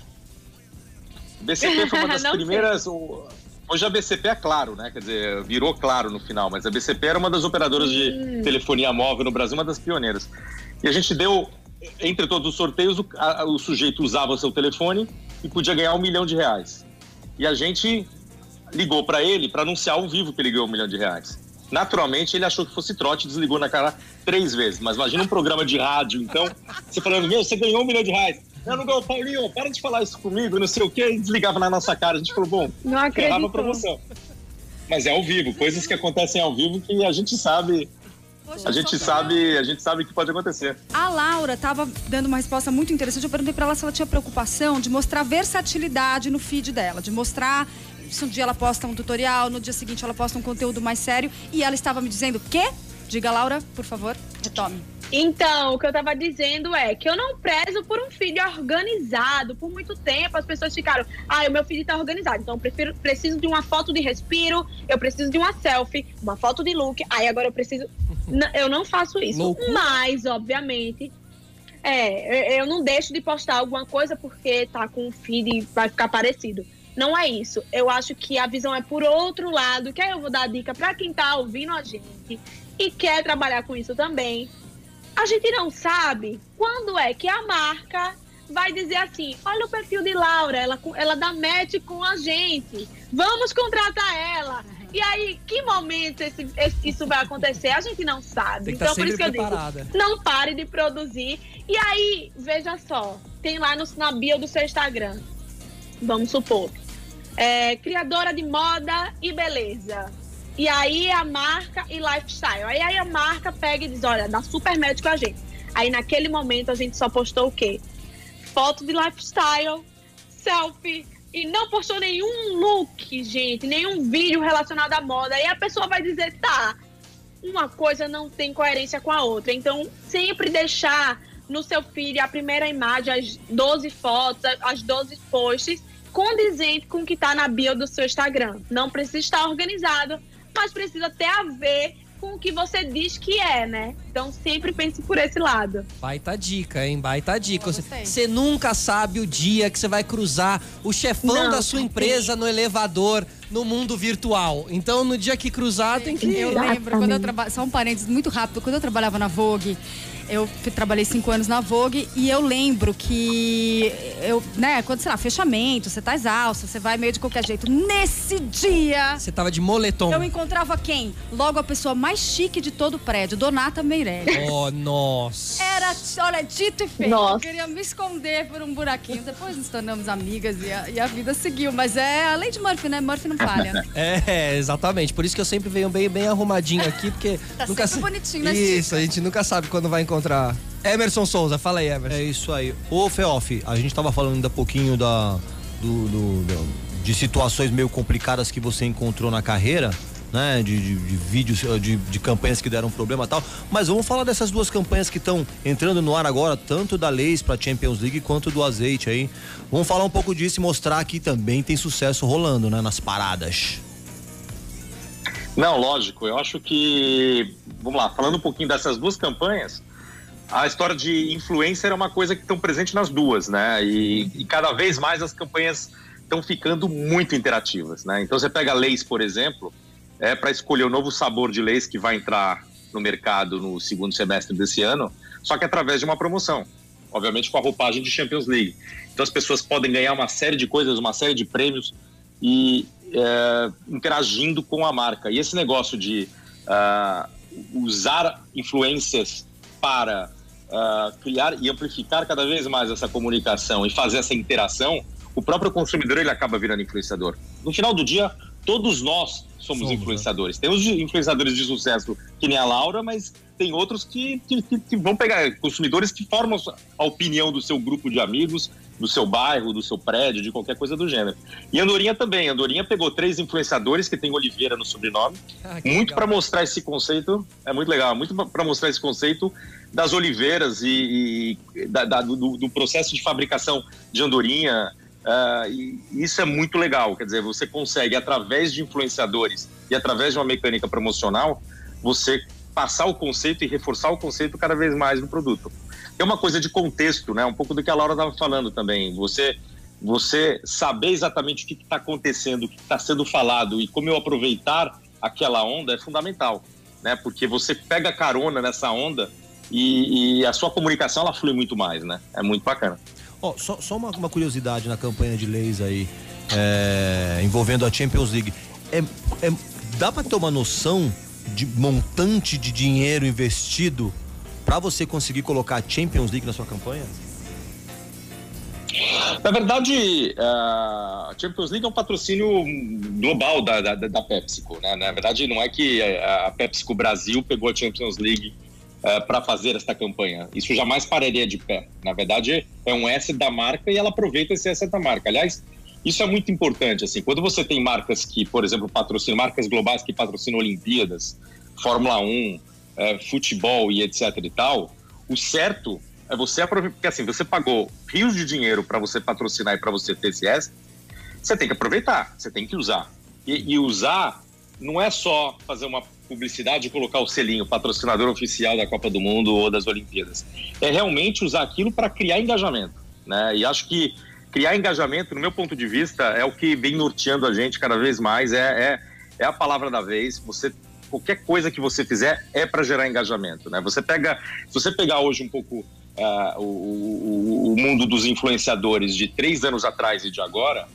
BCP foi uma das primeiras. o- Hoje a BCP é claro, né? Quer dizer, virou claro no final, mas a BCP era uma das operadoras de telefonia móvel no Brasil, uma das pioneiras. E a gente deu, entre todos os sorteios, o, a- o sujeito usava o seu telefone e podia ganhar um milhão de reais. E a gente ligou para ele para anunciar ao vivo que ele ganhou um milhão de reais. Naturalmente, ele achou que fosse trote e desligou na cara três vezes. Mas imagina um programa de rádio, então, você falando, meu, você ganhou um milhão de reais. Não, não ganhou, Paulinho, para de falar isso comigo, não sei o quê, e desligava na nossa cara. A gente falou, bom, Não ferrava a acredito. promoção. Mas é ao vivo, coisas que acontecem ao vivo que a gente sabe, Poxa, a gente sabe, a gente sabe que pode acontecer. A Laura estava dando uma resposta muito interessante. Eu perguntei para ela se ela tinha preocupação de mostrar versatilidade no feed dela, de mostrar se um dia ela posta um tutorial, no dia seguinte ela posta um conteúdo mais sério. E ela estava me dizendo que? Diga, Laura, por favor, retome. Então, o que eu tava dizendo é que eu não prezo por um feed organizado. Por muito tempo as pessoas ficaram, ah, o meu feed tá organizado, então eu prefiro, preciso de uma foto de respiro, eu preciso de uma selfie, uma foto de look, aí agora eu preciso. Eu não faço isso. Loucura. Mas, obviamente, é, eu- eu não deixo de postar alguma coisa porque tá com o feed e vai ficar parecido. Não é isso. Eu acho que a visão é por outro lado, que aí eu vou dar dica para quem tá ouvindo a gente e quer trabalhar com isso também. A gente não sabe quando é que a marca vai dizer assim: olha o perfil de Laura, ela, ela dá match com a gente, vamos contratar ela. E aí, que momento esse- esse- isso vai acontecer? A gente não sabe. Então, estar por isso que eu digo, não pare de produzir. E aí, veja só, tem lá no, na bio do seu Instagram, vamos supor, é, criadora de moda e beleza. E aí a marca e lifestyle. Aí, aí a marca pega e diz, olha, dá super com a gente. Aí naquele momento a gente só postou o quê? Foto de lifestyle, selfie, e não postou nenhum look, gente, nenhum vídeo relacionado à moda. Aí a pessoa vai dizer, tá, uma coisa não tem coerência com a outra. Então, sempre deixar no seu feed a primeira imagem, as 12 fotos, as 12 posts, condizente com o que está na bio do seu Instagram. Não precisa estar organizado, mas precisa ter a ver com o que você diz que é, né? Então, sempre pense por esse lado. Baita dica, hein? Baita dica. Você, nunca sabe o dia que você vai cruzar o chefão Não, da sua empresa no elevador no mundo virtual. Então, no dia que cruzar, tem que. Eu lembro, quando eu trabalhava. Só um parênteses muito rápido. Quando eu trabalhava na Vogue, eu trabalhei cinco anos na Vogue e eu lembro que eu, né, quando, sei lá, fechamento, você tá exausto, você vai meio de qualquer jeito. Nesse dia. Você tava de moletom. Eu encontrava quem? Logo a pessoa mais chique de todo o prédio, Donata Oh, nossa. Era, olha, dito e feito. Nossa. Eu queria me esconder por um buraquinho. Depois nos tornamos amigas e a, e a vida seguiu. Mas é a lei de Murphy, né? Murphy não falha. né? É, exatamente. Por isso que eu sempre venho bem, bem arrumadinho aqui, porque. Tá nunca sempre sa- bonitinho nas Isso, a gente nunca sabe quando vai encontrar. Emerson Souza, fala aí, Emerson. É isso aí. Ô, Feof, a gente tava falando ainda pouquinho da, do, do- do- de situações meio complicadas que você encontrou na carreira, né? De, de- de vídeos, eh, de, de campanhas que deram problema tal. Mas vamos falar dessas duas campanhas que estão entrando no ar agora, tanto da Leis pra Champions League quanto do azeite aí. Vamos falar um pouco disso e mostrar que também tem sucesso rolando, né? Nas paradas. Não, lógico. Eu acho que, vamos lá, falando um pouquinho dessas duas campanhas, a história de influencer é uma coisa que estão presente nas duas, né? E, e cada vez mais as campanhas estão ficando muito interativas, né? Então você pega leis, por exemplo, é para escolher o novo sabor de leis que vai entrar no mercado no segundo semestre desse ano, só que através de uma promoção, obviamente com a roupagem de Champions League. Então as pessoas podem ganhar uma série de coisas, uma série de prêmios e é, interagindo com a marca. E esse negócio de ah, usar influências para ah, criar e amplificar cada vez mais essa comunicação e fazer essa interação, o próprio consumidor ele acaba virando influenciador. No final do dia, todos nós somos, Somos, né? influenciadores. Tem os de- influenciadores de sucesso que nem a Laura, mas tem outros que, que, que- vão pegar consumidores que formam a opinião do seu grupo de amigos, do seu bairro, do seu prédio, de qualquer coisa do gênero. E a Andorinha também. A Andorinha pegou três influenciadores que tem Oliveira no sobrenome, Ah, muito para mostrar esse conceito, é muito legal, muito para mostrar esse conceito das oliveiras e, e da- da- do, do processo de fabricação de andorinha. Ah, e isso é muito legal, quer dizer, você consegue, através de influenciadores e através de uma mecânica promocional, você passar o conceito e reforçar o conceito cada vez mais no produto. É uma coisa de contexto, né? Um pouco do que a Laura estava falando também. Você você saber exatamente o que está acontecendo, o que está sendo falado e como eu aproveitar aquela onda é fundamental, né? Porque você pega carona nessa onda e, e a sua comunicação ela flui muito mais, né? É muito bacana. Ó, só, só uma, uma curiosidade na campanha de leis aí, é, envolvendo a Champions League. É, é- dá pra ter uma noção de montante de dinheiro investido pra você conseguir colocar a Champions League na sua campanha? Na verdade, a Champions League é um patrocínio global da, da, da PepsiCo. Né? Na verdade, não é que a PepsiCo Brasil pegou a Champions League para fazer esta campanha. Isso jamais pararia de pé. Na verdade, é um asset da marca e ela aproveita esse asset da marca. Aliás, isso é muito importante. Assim, quando você tem marcas que, por exemplo, patrocinam, marcas globais que patrocinam Olimpíadas, Fórmula 1, eh, futebol e etc e tal, o certo é você aproveitar, porque assim, você pagou rios de dinheiro para você patrocinar e para você ter esse asset, você tem que aproveitar, você tem que usar. E, e usar não é só fazer uma publicidade colocar o selinho patrocinador oficial da Copa do Mundo ou das Olimpíadas. É realmente usar aquilo para criar engajamento, né? E acho que criar engajamento, no meu ponto de vista, é o que vem norteando a gente cada vez mais. É, é, é a palavra da vez. Você qualquer coisa que você fizer é para gerar engajamento, né? Você pega, se você pegar hoje um pouco uh, o, o, o, mundo dos influenciadores de três anos atrás e de agora,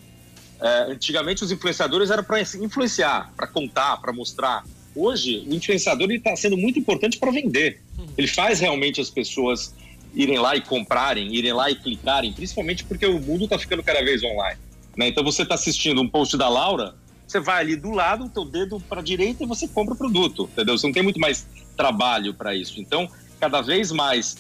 uh, antigamente os influenciadores eram para influenciar, para contar, para mostrar. Hoje o influenciador está sendo muito importante para vender. Ele faz realmente as pessoas irem lá e comprarem, irem lá e clicarem, principalmente porque o mundo está ficando cada vez online. Né? Então você está assistindo um post da Laura você vai ali do lado, o teu dedo para a direita e você compra o produto, entendeu? Você não tem muito mais trabalho para isso. Então, cada vez mais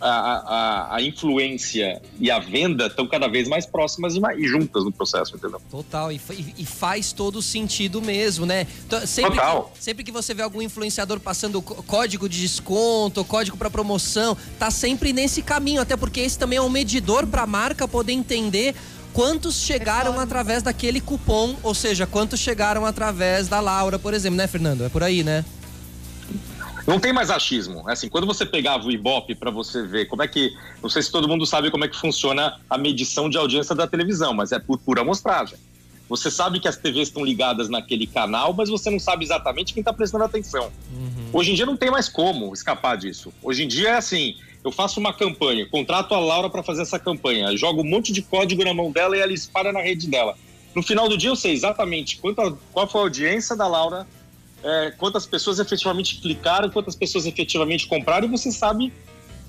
a, a, a, influência e a venda estão cada vez mais próximas e, mais, e juntas no processo, entendeu? Total, e, e, faz todo sentido mesmo, né? Sempre Total. Que, sempre que você vê algum influenciador passando código de desconto, código para promoção, tá sempre nesse caminho, até porque esse também é um medidor para a marca poder entender quantos chegaram através daquele cupom, ou seja, quantos chegaram através da Laura, por exemplo, né, Fernando? É por aí, né? Não tem mais achismo. É assim, quando você pegava o Ibope para você ver como é que. Não sei se todo mundo sabe como é que funciona a medição de audiência da televisão, mas é por pura amostragem. Você sabe que as TVs estão ligadas naquele canal, mas você não sabe exatamente quem está prestando atenção. Uhum. Hoje em dia não tem mais como escapar disso. Hoje em dia é assim: eu faço uma campanha, contrato a Laura para fazer essa campanha, jogo um monte de código na mão dela e ela espalha na rede dela. No final do dia eu sei exatamente quanto, qual foi a audiência da Laura, é, quantas pessoas efetivamente clicaram, quantas pessoas efetivamente compraram e você sabe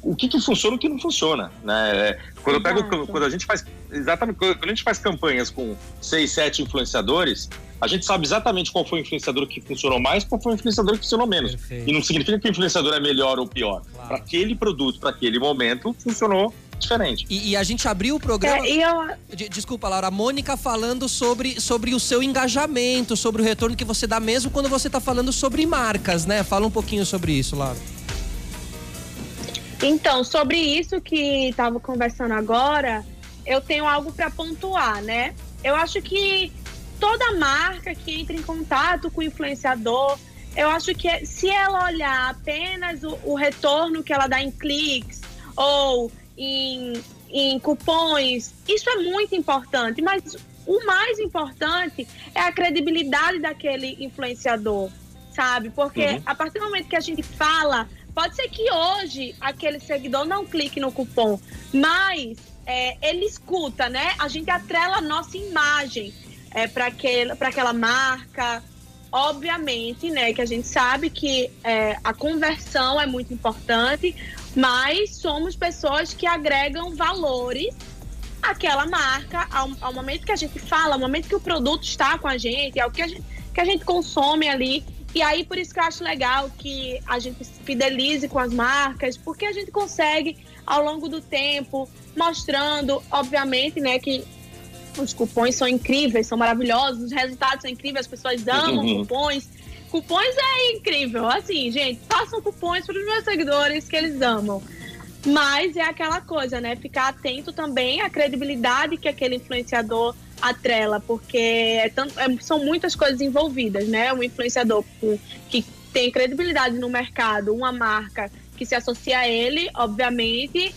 o que, que funciona e o que não funciona. Né? É, quando, eu pego, quando a gente faz exatamente quando a gente faz campanhas com seis, sete influenciadores, a gente sabe exatamente qual foi o influenciador que funcionou mais, qual foi o influenciador que funcionou menos. Perfeito. E não significa que o influenciador é melhor ou pior. Claro. Para aquele produto, para aquele momento, funcionou diferente. E, e, a gente abriu o programa. É, eu... Desculpa, Laura, a Mônica falando sobre, sobre o seu engajamento, sobre o retorno que você dá mesmo quando você está falando sobre marcas, né? Fala um pouquinho sobre isso, Laura. Então, sobre isso que estava conversando agora, eu tenho algo para pontuar, né? Eu acho que toda marca que entra em contato com o influenciador, eu acho que se ela olhar apenas o, o retorno que ela dá em cliques ou em, em cupons, isso é muito importante, mas o mais importante é a credibilidade daquele influenciador, sabe? Porque uhum. a partir do momento que a gente fala, pode ser que hoje aquele seguidor não clique no cupom, mas é, ele escuta, né? A gente atrela a nossa imagem é, para aquela marca. Obviamente, né, que a gente sabe que é, a conversão é muito importante, mas somos pessoas que agregam valores àquela marca ao, ao momento que a gente fala, ao momento que o produto está com a gente, é o que a gente, que a gente consome ali. E aí, por isso que eu acho legal que a gente se fidelize com as marcas, porque a gente consegue, ao longo do tempo, mostrando, obviamente, né, que os cupons são incríveis, são maravilhosos, os resultados são incríveis, as pessoas amam uhum. cupons. Cupons é incrível. Assim, gente, façam cupons para os meus seguidores que eles amam. Mas é aquela coisa, né? Ficar atento também à credibilidade que aquele influenciador atrela, porque é tanto, é, são muitas coisas envolvidas, né? Um influenciador que tem credibilidade no mercado, uma marca que se associa a ele, obviamente,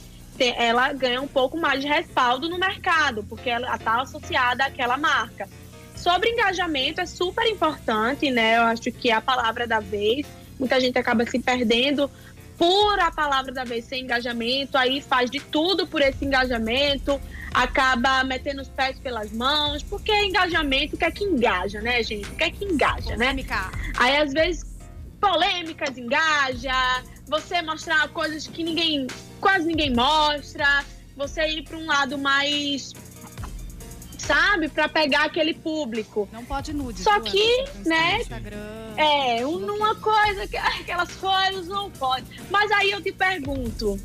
ela ganha um pouco mais de respaldo no mercado, porque ela está associada àquela marca. Sobre engajamento é super importante, né? Eu acho que é a palavra da vez. Muita gente acaba se perdendo por a palavra da vez ser engajamento, aí faz de tudo por esse engajamento, acaba metendo os pés pelas mãos, porque é engajamento, o que é que engaja, né, gente? O que é que engaja, né? Aí às vezes polêmicas engaja, você mostrar coisas que ninguém, quase ninguém mostra, você ir para um lado mais sabe, para pegar aquele público. Não pode nude. Só que, né? é, uma coisa, aquelas coisas não pode. Mas aí eu te pergunto,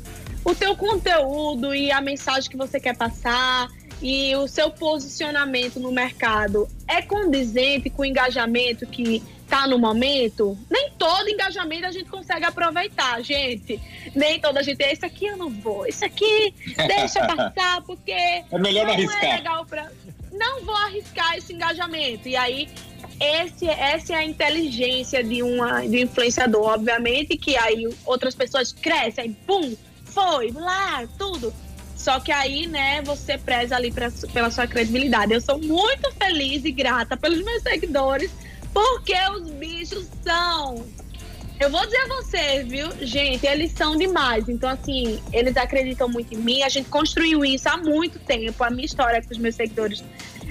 o teu conteúdo e a mensagem que você quer passar e o seu posicionamento no mercado é condizente com o engajamento que tá no momento, nem todo engajamento a gente consegue aproveitar, gente. Nem toda a gente, esse aqui eu não vou, esse aqui deixa passar, porque é melhor não arriscar. É legal pra... não vou arriscar esse engajamento. E aí, esse, essa é a inteligência de, uma, de um influenciador. Obviamente que aí outras pessoas crescem, aí, pum, foi, lá, tudo. Só que aí, né, você preza ali pra, pela sua credibilidade. Eu sou muito feliz e grata pelos meus seguidores, porque os bichos são. Eu vou dizer a vocês, viu, gente, eles são demais. Então, assim, eles acreditam muito em mim. A gente construiu isso há muito tempo. A minha história com os meus seguidores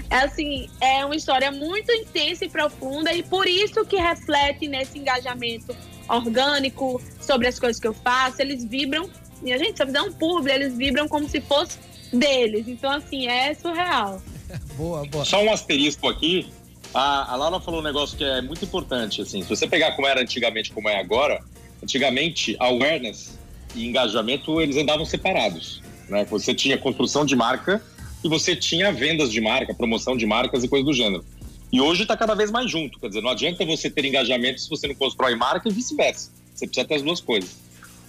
é assim, é uma história muito intensa e profunda e por isso que reflete nesse engajamento orgânico sobre as coisas que eu faço. Eles vibram minha gente, se eu fizer um publi, eles vibram como se fosse deles. Então, assim, é surreal. boa, boa. Só um asterisco aqui. A, a Laura falou um negócio que é muito importante, assim. Se você pegar como era antigamente, como é agora, antigamente, awareness e engajamento, eles andavam separados. Né? Você tinha construção de marca e você tinha vendas de marca, promoção de marcas e coisas do gênero. E hoje está cada vez mais junto. Quer dizer, não adianta você ter engajamento se você não constrói marca e vice-versa. Você precisa ter as duas coisas.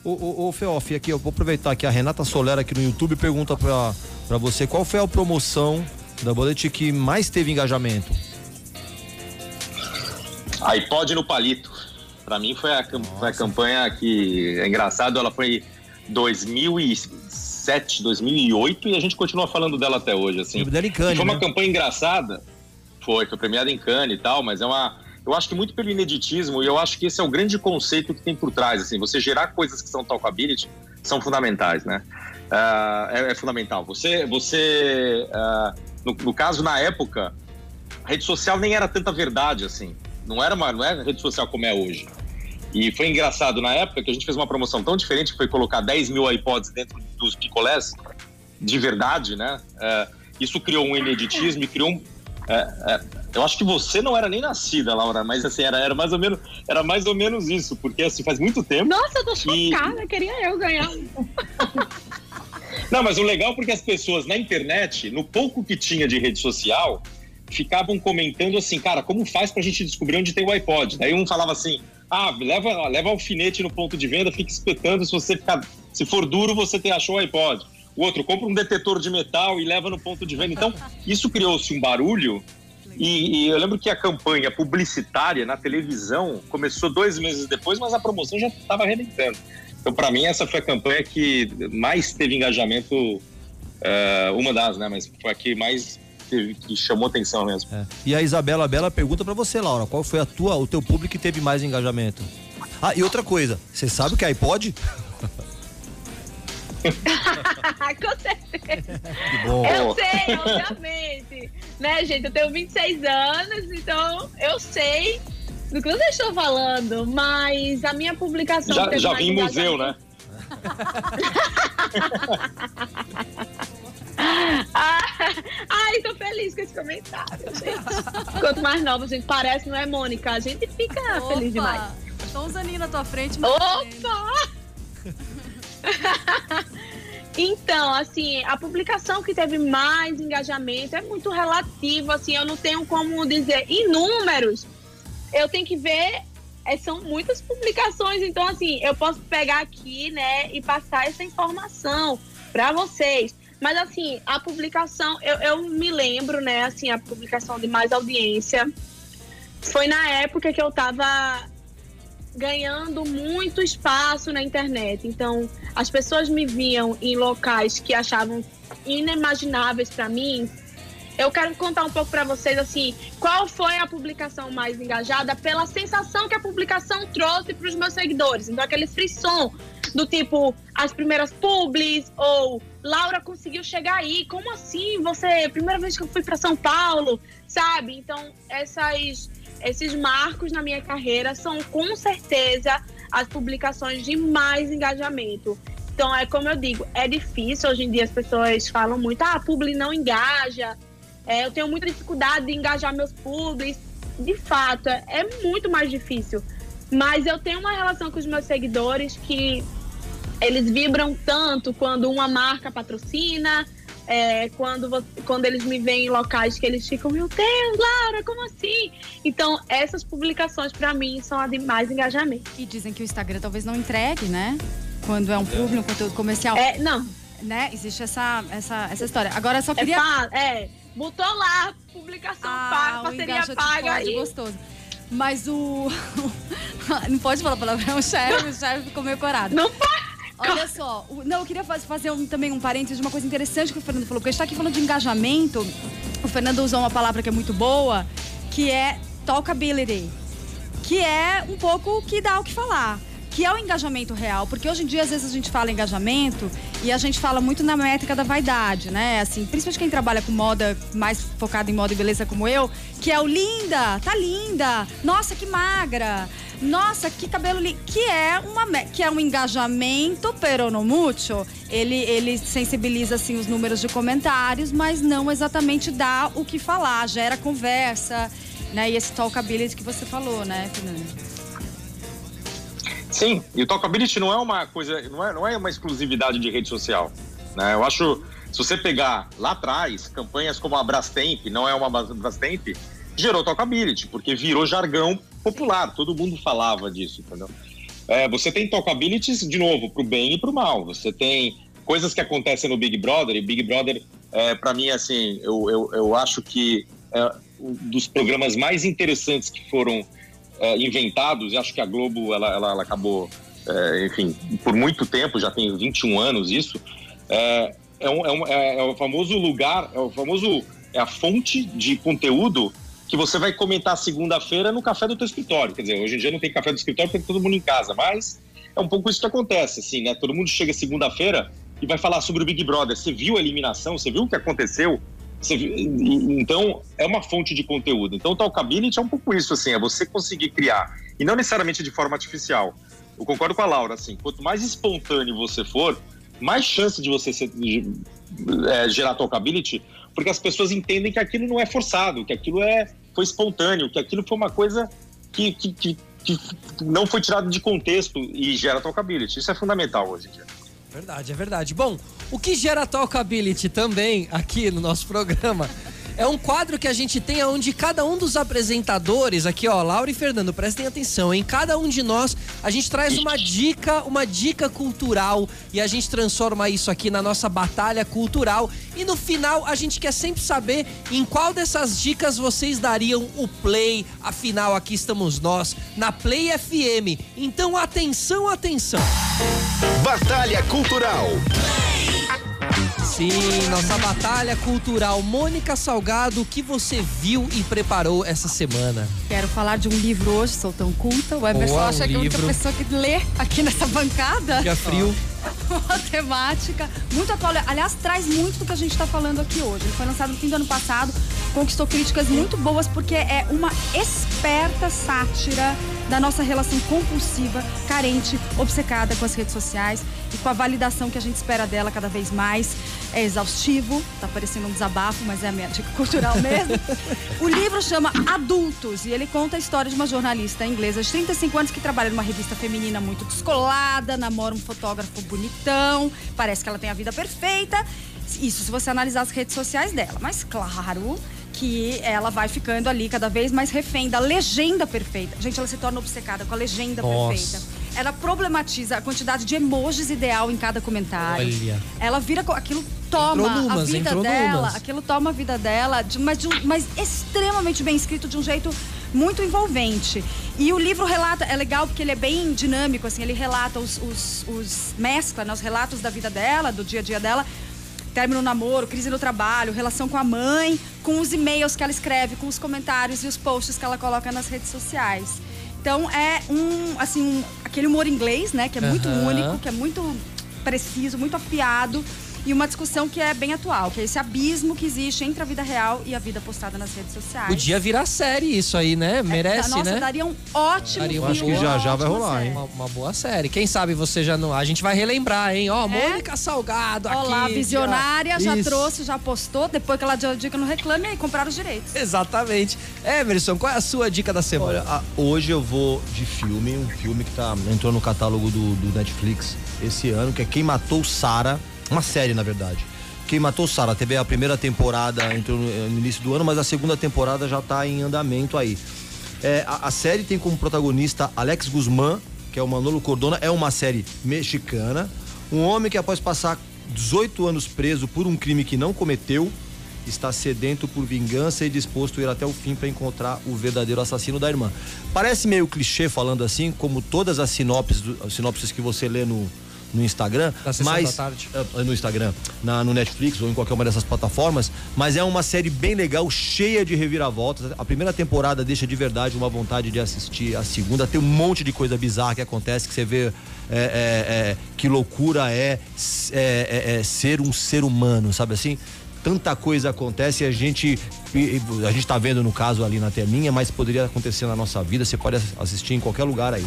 O, o, o Feof, aqui, eu vou aproveitar que a Renata Solera aqui no YouTube pergunta pra você qual foi a promoção da Bullet que mais teve engajamento? iPod no palito. Pra mim foi a, foi a campanha que é engraçado, ela foi 2007, 2008 e a gente continua falando dela até hoje, assim. Dela em Cannes, foi uma né? campanha engraçada. Foi, foi premiada em Cannes e tal, mas é uma eu acho que muito pelo ineditismo, e eu acho que esse é o grande conceito que tem por trás, assim, você gerar coisas que são talkability são fundamentais, né? Uh, é, é, fundamental. Você, você uh, no, no, caso, na época, a rede social nem era tanta verdade, assim. Não era uma, não era rede social como é hoje. E foi engraçado, na época, que a gente fez uma promoção tão diferente, que foi colocar 10 mil iPods dentro dos picolés, de verdade, né? Uh, isso criou um ineditismo e criou um, é, é, eu acho que você não era nem nascida, Laura, mas assim, era, era, mais, ou menos, era mais ou menos isso, porque assim, faz muito tempo. Nossa, eu tô chocada, e... queria eu ganhar. não, mas o legal é porque as pessoas na internet, no pouco que tinha de rede social, ficavam comentando assim, cara, como faz pra gente descobrir onde tem o iPod? Daí um falava assim, ah, leva, leva alfinete no ponto de venda, fica espetando, se você ficar, se for duro, você tem, achou o iPod. O outro compra um detetor de metal e leva no ponto de venda. Então, isso criou-se um barulho. E, e, eu lembro que a campanha publicitária na televisão começou dois meses depois, mas a promoção já estava arrebentando. Então, para mim, essa foi a campanha que mais teve engajamento, uh, uma das, né? Mas foi a que mais teve, que chamou atenção mesmo. É. E a Isabela Bela pergunta para você, Laura, qual foi a tua, o teu público que teve mais engajamento? Ah, e outra coisa, você sabe o que é iPod? Com certeza. Eu sei, obviamente. né, gente? Eu tenho 26 anos, então eu sei do que vocês estão falando, mas a minha publicação. Já, já vi em museu, né? Ai, tô feliz com esse comentário, gente. Quanto mais nova a gente parece, não é, Mônica? A gente fica Opa, feliz demais. Tô aninhos na tua frente. Opa! Então, assim, a publicação que teve mais engajamento é muito relativo, assim, eu não tenho como dizer em números. Eu tenho que ver, é, são muitas publicações, então assim, eu posso pegar aqui, né, e passar essa informação para vocês. Mas assim, a publicação, eu, eu me lembro, né, assim, a publicação de mais audiência foi na época que eu tava ganhando muito espaço na internet. Então, as pessoas me viam em locais que achavam inimagináveis para mim. Eu quero contar um pouco para vocês assim, qual foi a publicação mais engajada pela sensação que a publicação trouxe para os meus seguidores. Então, aquele frisson do tipo as primeiras publis ou Laura conseguiu chegar aí, como assim? Você, primeira vez que eu fui para São Paulo, sabe? Então, essas esses marcos na minha carreira são com certeza as publicações de mais engajamento. Então, é como eu digo, é difícil. Hoje em dia as pessoas falam muito, ah, publi não engaja. É, eu tenho muita dificuldade de engajar meus publis. De fato, é, é muito mais difícil. Mas eu tenho uma relação com os meus seguidores que eles vibram tanto quando uma marca patrocina, é, quando, você, quando eles me veem em locais que eles ficam, meu Deus, Laura, como assim? Então, essas publicações, para mim, são a de mais engajamento. E dizem que o Instagram talvez não entregue, né? Quando é um público, um conteúdo comercial. É, não. Né? Existe essa, essa, essa história. Agora, só é queria. É, é botou lá, publicação Ah, paga, parceria engajamento paga pode, aí. gostoso. Mas o. não pode falar palavrão, o chefe, o chefe ficou meio corado. Não pode. Olha só, o- não, eu queria faz- fazer um- também um parênteses de uma coisa interessante que o Fernando falou, porque a gente tá aqui falando de engajamento. O Fernando usou uma palavra que é muito boa, que é talkability, que é um pouco o que dá o que falar. Que é o engajamento real, porque hoje em dia, às vezes, a gente fala engajamento e a gente fala muito na métrica da vaidade, né? Assim, principalmente quem trabalha com moda, mais focado em moda e beleza como eu, que é o linda, tá linda, nossa, que magra, nossa, que cabelo lindo, que é uma que é um engajamento, pero no mucho. Ele ele sensibiliza assim os números de comentários, mas não exatamente dá o que falar, gera conversa, né? E esse talkability que você falou, né, Fernando? Sim, e o talkability não é uma coisa, não é, não é uma exclusividade de rede social. Né? Eu acho, se você pegar lá atrás, campanhas como a Brastemp, não é uma Bras- Brastemp, gerou talkability, porque virou jargão popular, todo mundo falava disso, entendeu? É, você tem talkabilities, de novo, pro bem e pro mal. Você tem coisas que acontecem no Big Brother, e Big Brother, é, para mim, assim, eu, eu, eu acho que é um dos programas mais interessantes que foram é, inventados, e acho que a Globo, ela, ela, ela acabou, é, enfim, por muito tempo, já tem 21 anos isso, é, é, um, é, um- é- é o famoso lugar, é o famoso, é a fonte de conteúdo que você vai comentar segunda-feira no café do teu escritório. Quer dizer, hoje em dia não tem café do escritório porque todo mundo em casa, mas é um pouco isso que acontece, assim, né? Todo mundo chega segunda-feira e vai falar sobre o Big Brother. Você viu a eliminação? Você viu o que aconteceu? Viu- Então, é uma fonte de conteúdo. Então, o Talkability é um pouco isso, assim, é você conseguir criar, e não necessariamente de forma artificial. Eu concordo com a Laura, assim, quanto mais espontâneo você for, mais chance de você ser, de, é, gerar Talkability, porque as pessoas entendem que aquilo não é forçado, que aquilo é, foi espontâneo, que aquilo foi uma coisa que, que, que, que não foi tirado de contexto e gera Talkability. Isso é fundamental hoje em dia. Verdade, é verdade. Bom, o que gera talkability também aqui no nosso programa é um quadro que a gente tem onde cada um dos apresentadores, aqui ó, Laura e Fernando, prestem atenção, em cada um de nós a gente traz uma dica, uma dica cultural e a gente transforma isso aqui na nossa batalha cultural e no final a gente quer sempre saber em qual dessas dicas vocês dariam o play. Afinal, aqui estamos nós na Play FM. Então atenção, atenção. Batalha Cultural. Sim, nossa batalha cultural. Mônica Salgado, o que você viu e preparou essa semana? Quero falar de um livro hoje, sou tão culta. O Emerson Boa, acha um que é a única pessoa que lê aqui nessa bancada. Dia frio. uma temática muito atual. Aliás, traz muito do que a gente está falando aqui hoje. Ele foi lançado no fim do ano passado, conquistou críticas muito boas, porque é uma esperta sátira da nossa relação compulsiva, carente, obcecada com as redes sociais e com a validação que a gente espera dela cada vez mais. É exaustivo, tá parecendo um desabafo, mas é a minha dica cultural mesmo. o livro chama Adultos e ele conta a história de uma jornalista inglesa de 35 anos que trabalha numa revista feminina muito descolada, namora um fotógrafo bonitão, parece que ela tem a vida perfeita. Isso se você analisar as redes sociais dela. Mas claro que ela vai ficando ali cada vez mais refém da legenda perfeita. Gente, ela se torna obcecada com a legenda Nossa. perfeita. Ela problematiza a quantidade de emojis ideal em cada comentário. Olha. Ela vira. Aquilo toma numas, a vida dela. numas. Aquilo toma a vida dela, de, mas, de um- mas extremamente bem escrito, de um jeito muito envolvente. E o livro relata, é legal porque ele é bem dinâmico, assim, ele relata os. os, os mescla né, os relatos da vida dela, do dia a dia dela. Término no namoro, crise no trabalho, relação com a mãe, com os e-mails que ela escreve, com os comentários e os posts que ela coloca nas redes sociais. Então é um, assim, um- aquele humor inglês, né, que é muito Aham. único, que é muito preciso, muito afiado e uma discussão que é bem atual, que é esse abismo que existe entre a vida real e a vida postada nas redes sociais. Podia virar série isso aí, né? Merece, É, Nossa, né? daria um ótimo Daria filme. uma Acho que já já vai rolar, série. hein? Uma, uma boa série. Quem sabe você já não. A gente vai relembrar, hein? Ó, Mônica Salgado aqui. Olá, visionária, já Isso. trouxe, já postou, depois que ela deu a dica no Reclame, aí compraram os direitos. Exatamente. Emerson, qual é a sua dica da semana? Olha, a- hoje eu vou de filme, um filme que tá, entrou no catálogo do, do Netflix esse ano, que é Quem Matou Sara, uma série na verdade. Quem Matou Sara, teve a primeira temporada, entrou no, no início do ano, mas a segunda temporada já tá em andamento aí. É, a, a série tem como protagonista Alex Guzmán, que é o Manolo Cordona, é uma série mexicana. Um homem que após passar 18 anos preso por um crime que não cometeu, está sedento por vingança e disposto a ir até o fim para encontrar o verdadeiro assassino da irmã. Parece meio clichê falando assim, como todas as sinopses, sinopses que você lê no, no Instagram, mas uh, no Instagram, na, no Netflix ou em qualquer uma dessas plataformas, mas é uma série bem legal, cheia de reviravoltas. A primeira temporada deixa de verdade uma vontade de assistir a segunda. Tem um monte de coisa bizarra que acontece que você vê é, é, é, que loucura é, é, é, ser um ser humano, sabe assim? Tanta coisa acontece e a gente a gente tá vendo no caso ali na telinha, mas poderia acontecer na nossa vida. Você pode assistir em qualquer lugar aí.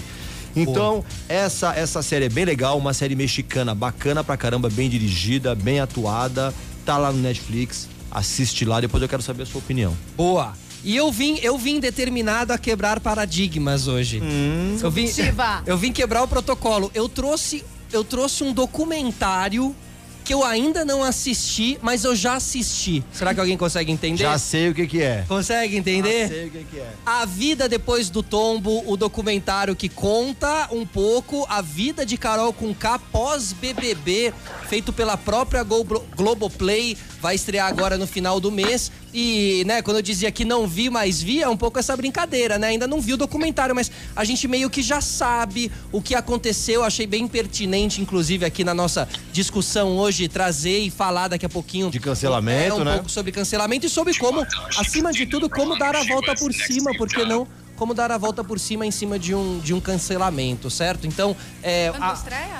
Então, essa, essa série é bem legal, uma série mexicana bacana pra caramba, bem dirigida, bem atuada. Tá lá no Netflix. Assiste lá, depois eu quero saber a sua opinião. Boa. E eu vim, eu vim determinado a quebrar paradigmas hoje. Hum. Eu vim, eu vim quebrar o protocolo. Eu trouxe, eu trouxe um documentário que eu ainda não assisti, mas eu já assisti. Será que alguém consegue entender? Já sei o que que é. Consegue entender? Já sei o que que é. A Vida Depois do Tombo, o documentário que conta um pouco a vida de Carol com K pós-BBB, feito pela própria Globoplay, vai estrear agora no final do mês. E, né, quando eu dizia que não vi, mas vi, é um pouco essa brincadeira, né? Ainda não vi o documentário, mas a gente meio que já sabe o que aconteceu. Achei bem pertinente, inclusive, aqui na nossa discussão hoje, trazer e falar daqui a pouquinho. De cancelamento, é, um né? pouco sobre cancelamento e sobre como, acima de tudo, como dar a volta por cima, porque não como dar a volta por cima em cima de um, de um cancelamento, certo? Então, é, a,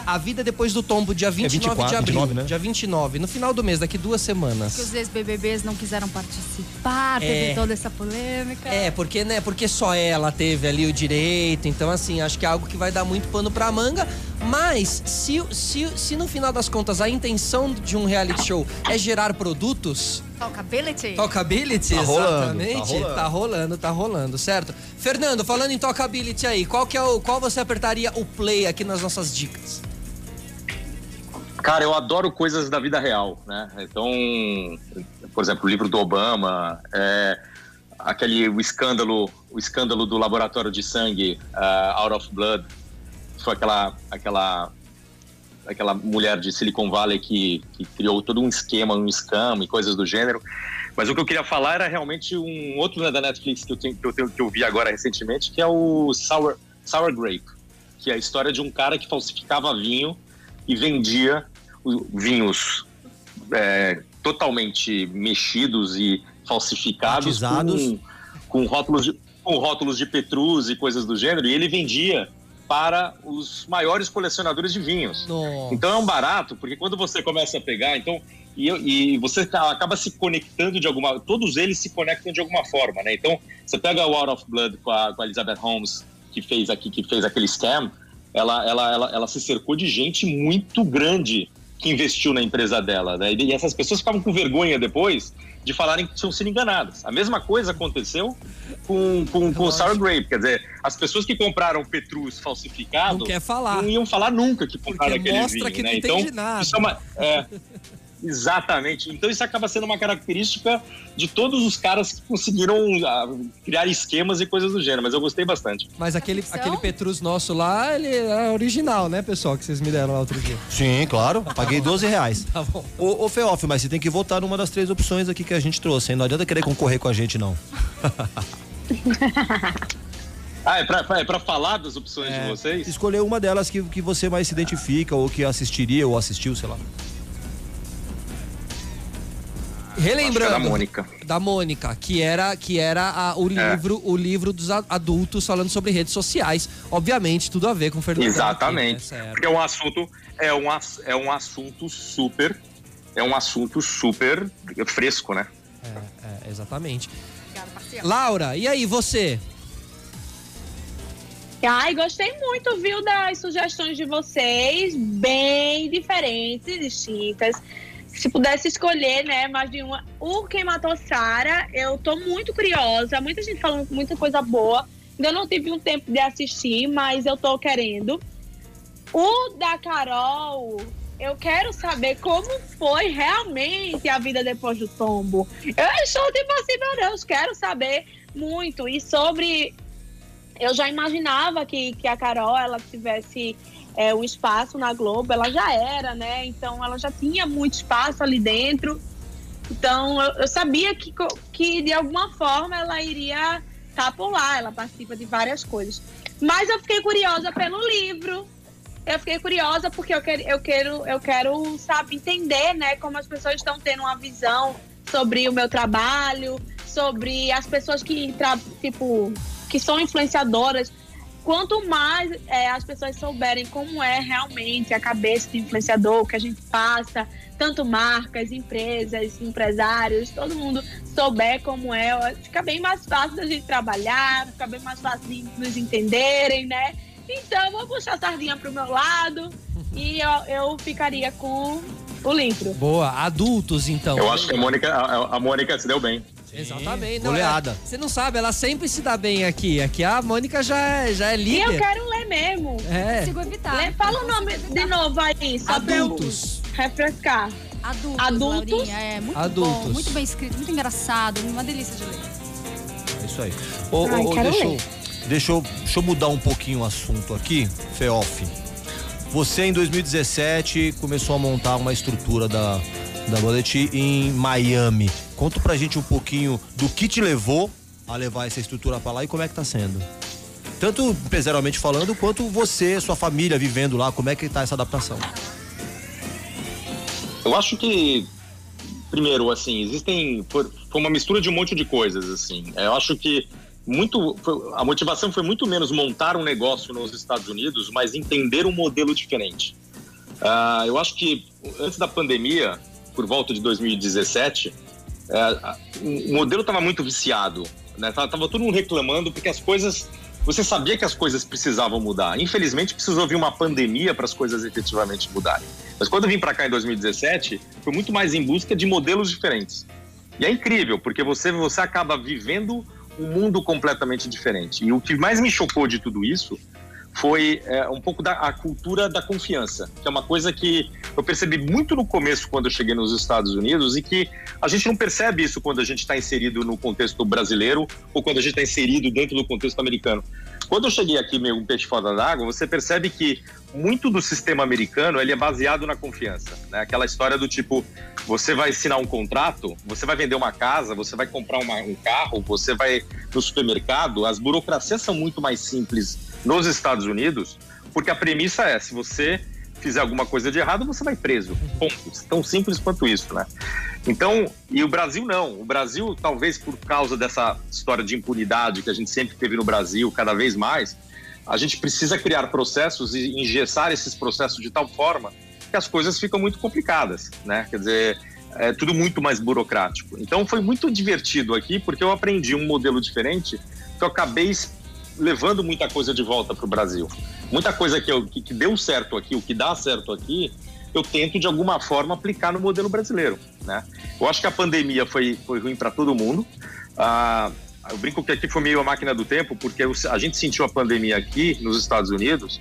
a, vida depois do tombo, dia 29 é 24, de abril. 29, né? Dia 29, no final do mês, daqui duas semanas. Que os ex-BBBs não quiseram participar, teve é, toda essa polêmica. É, porque, né, porque só ela teve ali o direito, então assim, acho que é algo que vai dar muito pano pra manga, mas se, se, se no final das contas a intenção de um reality show é gerar produtos Talkability? Talkability, tá exatamente. Rolando, tá, rolando. tá rolando, tá rolando, certo? Fernando, falando em talkability aí, qual que é o qual você apertaria o play aqui nas nossas dicas? Cara, eu adoro coisas da vida real, né? Então, por exemplo, o livro do Obama, é, aquele o escândalo, o escândalo do laboratório de sangue, uh, Out of Blood, foi aquela aquela aquela mulher de Silicon Valley que, que criou todo um esquema, um scam e coisas do gênero. Mas o que eu queria falar era realmente um outro né, da Netflix que eu, tenho, que, eu tenho, que eu vi agora recentemente, que é o Sour, Sour Grape, que é a história de um cara que falsificava vinho e vendia vinhos é, totalmente mexidos e falsificados com, com, rótulos de, com rótulos de Petrus e coisas do gênero, e ele vendia para os maiores colecionadores de vinhos. Nossa. Então é um barato, porque quando você começa a pegar, então e, e, você acaba se conectando de alguma, todos eles se conectam de alguma forma, né? Então você pega o Out of Blood com a, com a Elizabeth Holmes que fez aqui, que fez aquele scam, ela, ela, ela, ela se cercou de gente muito grande que investiu na empresa dela, né? E essas pessoas ficavam com vergonha depois de falarem que tinham sido enganadas. A mesma coisa aconteceu com, com, com o Sour Grape. Quer dizer, as pessoas que compraram Petrus falsificado não, quer falar. não iam falar nunca que compraram Porque aquele mostra vinho. Que né? não então, tem de nada. isso é uma. É, Exatamente. Então isso acaba sendo uma característica de todos os caras que conseguiram uh, criar esquemas e coisas do gênero, mas eu gostei bastante. Mas aquele, aquele Petrus nosso lá, ele é original, né, pessoal, que vocês me deram lá outro dia. Sim, claro. Paguei 12 reais. tá bom. Ô, ô Feof, mas você tem que votar numa das três opções aqui que a gente trouxe, hein? Não adianta querer concorrer com a gente, não. Ah, é pra, é pra falar das opções é, de vocês? Escolher uma delas que, que você mais se identifica, ou que assistiria, ou assistiu, sei lá. Relembrando. da Mônica. Da Mônica, que era, que era a, o é. livro, o livro dos adultos falando sobre redes sociais. Obviamente, tudo a ver com o Fernando. Exatamente. Aqui, né? Porque é um assunto, é um, é um assunto super. É um assunto super fresco, né? É, é exatamente. Laura, e aí, você? Ai, gostei muito, viu, das sugestões de vocês, bem diferentes, distintas se pudesse escolher, né, mais de uma. O Quem Matou Sara, eu tô muito curiosa. Muita gente falando muita coisa boa. Ainda não tive um tempo de assistir, mas eu tô querendo. O da Carol, eu quero saber como foi realmente a vida depois do tombo. Eu estou tipo assim, meu Deus, quero saber muito. E sobre. Eu já imaginava que, que a Carol ela tivesse é, um espaço na Globo, ela já era, né? Então ela já tinha muito espaço ali dentro. Então eu, eu sabia que, que de alguma forma ela iria estar tá por lá, ela participa de várias coisas. Mas eu fiquei curiosa pelo livro. Eu fiquei curiosa porque eu quero, eu quero, eu quero sabe, entender né, como as pessoas estão tendo uma visão sobre o meu trabalho, sobre as pessoas que, tipo, que são influenciadoras quanto mais é, as pessoas souberem como é realmente a cabeça do influenciador, o que a gente passa, tanto marcas, empresas, empresários, todo mundo souber como é, fica bem mais fácil da gente trabalhar, fica bem mais fácil de nos entenderem, né? Então, eu vou puxar a sardinha pro meu lado e eu, eu ficaria com o livro. Boa, adultos então. Eu acho que a Mônica, a, a Mônica se deu bem. Exatamente. Não, Goleada. É, você não sabe, ela sempre se dá bem aqui. Aqui a Mônica já é, já é líder. E eu quero ler mesmo. É. Consigo evitar. Lê, fala o nome de novo aí, só Adultos. refrescar. Adultos, Adultos. Laurinha, é muito Adultos. bom, muito bem escrito, muito engraçado, uma delícia de ler. É isso aí. Ô, Ai, ô, quero deixa, eu, ler. deixa, eu, deixa eu mudar um pouquinho o assunto aqui, Feof. Você, em 2017, começou a montar uma estrutura da, da Bullet em Miami. Conta pra gente um pouquinho do que te levou a levar essa estrutura pra lá e como é que tá sendo. Tanto empresarialmente falando, quanto você, sua família vivendo lá, como é que tá essa adaptação? Eu acho que, primeiro, assim, existem. Foi, uma mistura de um monte de coisas, assim. Eu acho que muito. a motivação foi muito menos montar um negócio nos Estados Unidos, mas entender um modelo diferente. Ah, eu acho que antes da pandemia, por volta de 2017, é, a- o modelo estava muito viciado. Né? Tava, tava todo mundo reclamando porque as coisas. Você sabia que as coisas precisavam mudar. Infelizmente, precisou vir uma pandemia para as coisas efetivamente mudarem. Mas quando eu vim para cá em 2017, foi muito mais em busca de modelos diferentes. E é incrível, porque você, você acaba vivendo um mundo completamente diferente. E o que mais me chocou de tudo isso foi é, um pouco da a cultura da confiança, que é uma coisa que eu percebi muito no começo quando eu cheguei nos Estados Unidos e que a gente não percebe isso quando a gente está inserido no contexto brasileiro ou quando a gente está inserido dentro do contexto americano. Quando eu cheguei aqui meio um peixe fora d'água, você percebe que muito do sistema americano ele é baseado na confiança, né? Aquela história do tipo, você vai assinar um contrato, você vai vender uma casa, você vai comprar uma- um carro, você vai no supermercado, as burocracias são muito mais simples nos Estados Unidos, porque a premissa é, se você fizer alguma coisa de errado, você vai preso. Ponto. Tão simples quanto isso, né? Então, e o Brasil não. O Brasil, talvez por causa dessa história de impunidade que a gente sempre teve no Brasil, cada vez mais, a gente precisa criar processos e engessar esses processos de tal forma que as coisas ficam muito complicadas, né? Quer dizer, é tudo muito mais burocrático. Então, foi muito divertido aqui, porque eu aprendi um modelo diferente que eu acabei levando muita coisa de volta para o Brasil. Muita coisa que, eu, que, que deu certo aqui, o que dá certo aqui, eu tento de alguma forma aplicar no modelo brasileiro, né? Eu acho que a pandemia foi, foi ruim para todo mundo. Ah, eu brinco que aqui foi meio a máquina do tempo, porque a gente sentiu a pandemia aqui nos Estados Unidos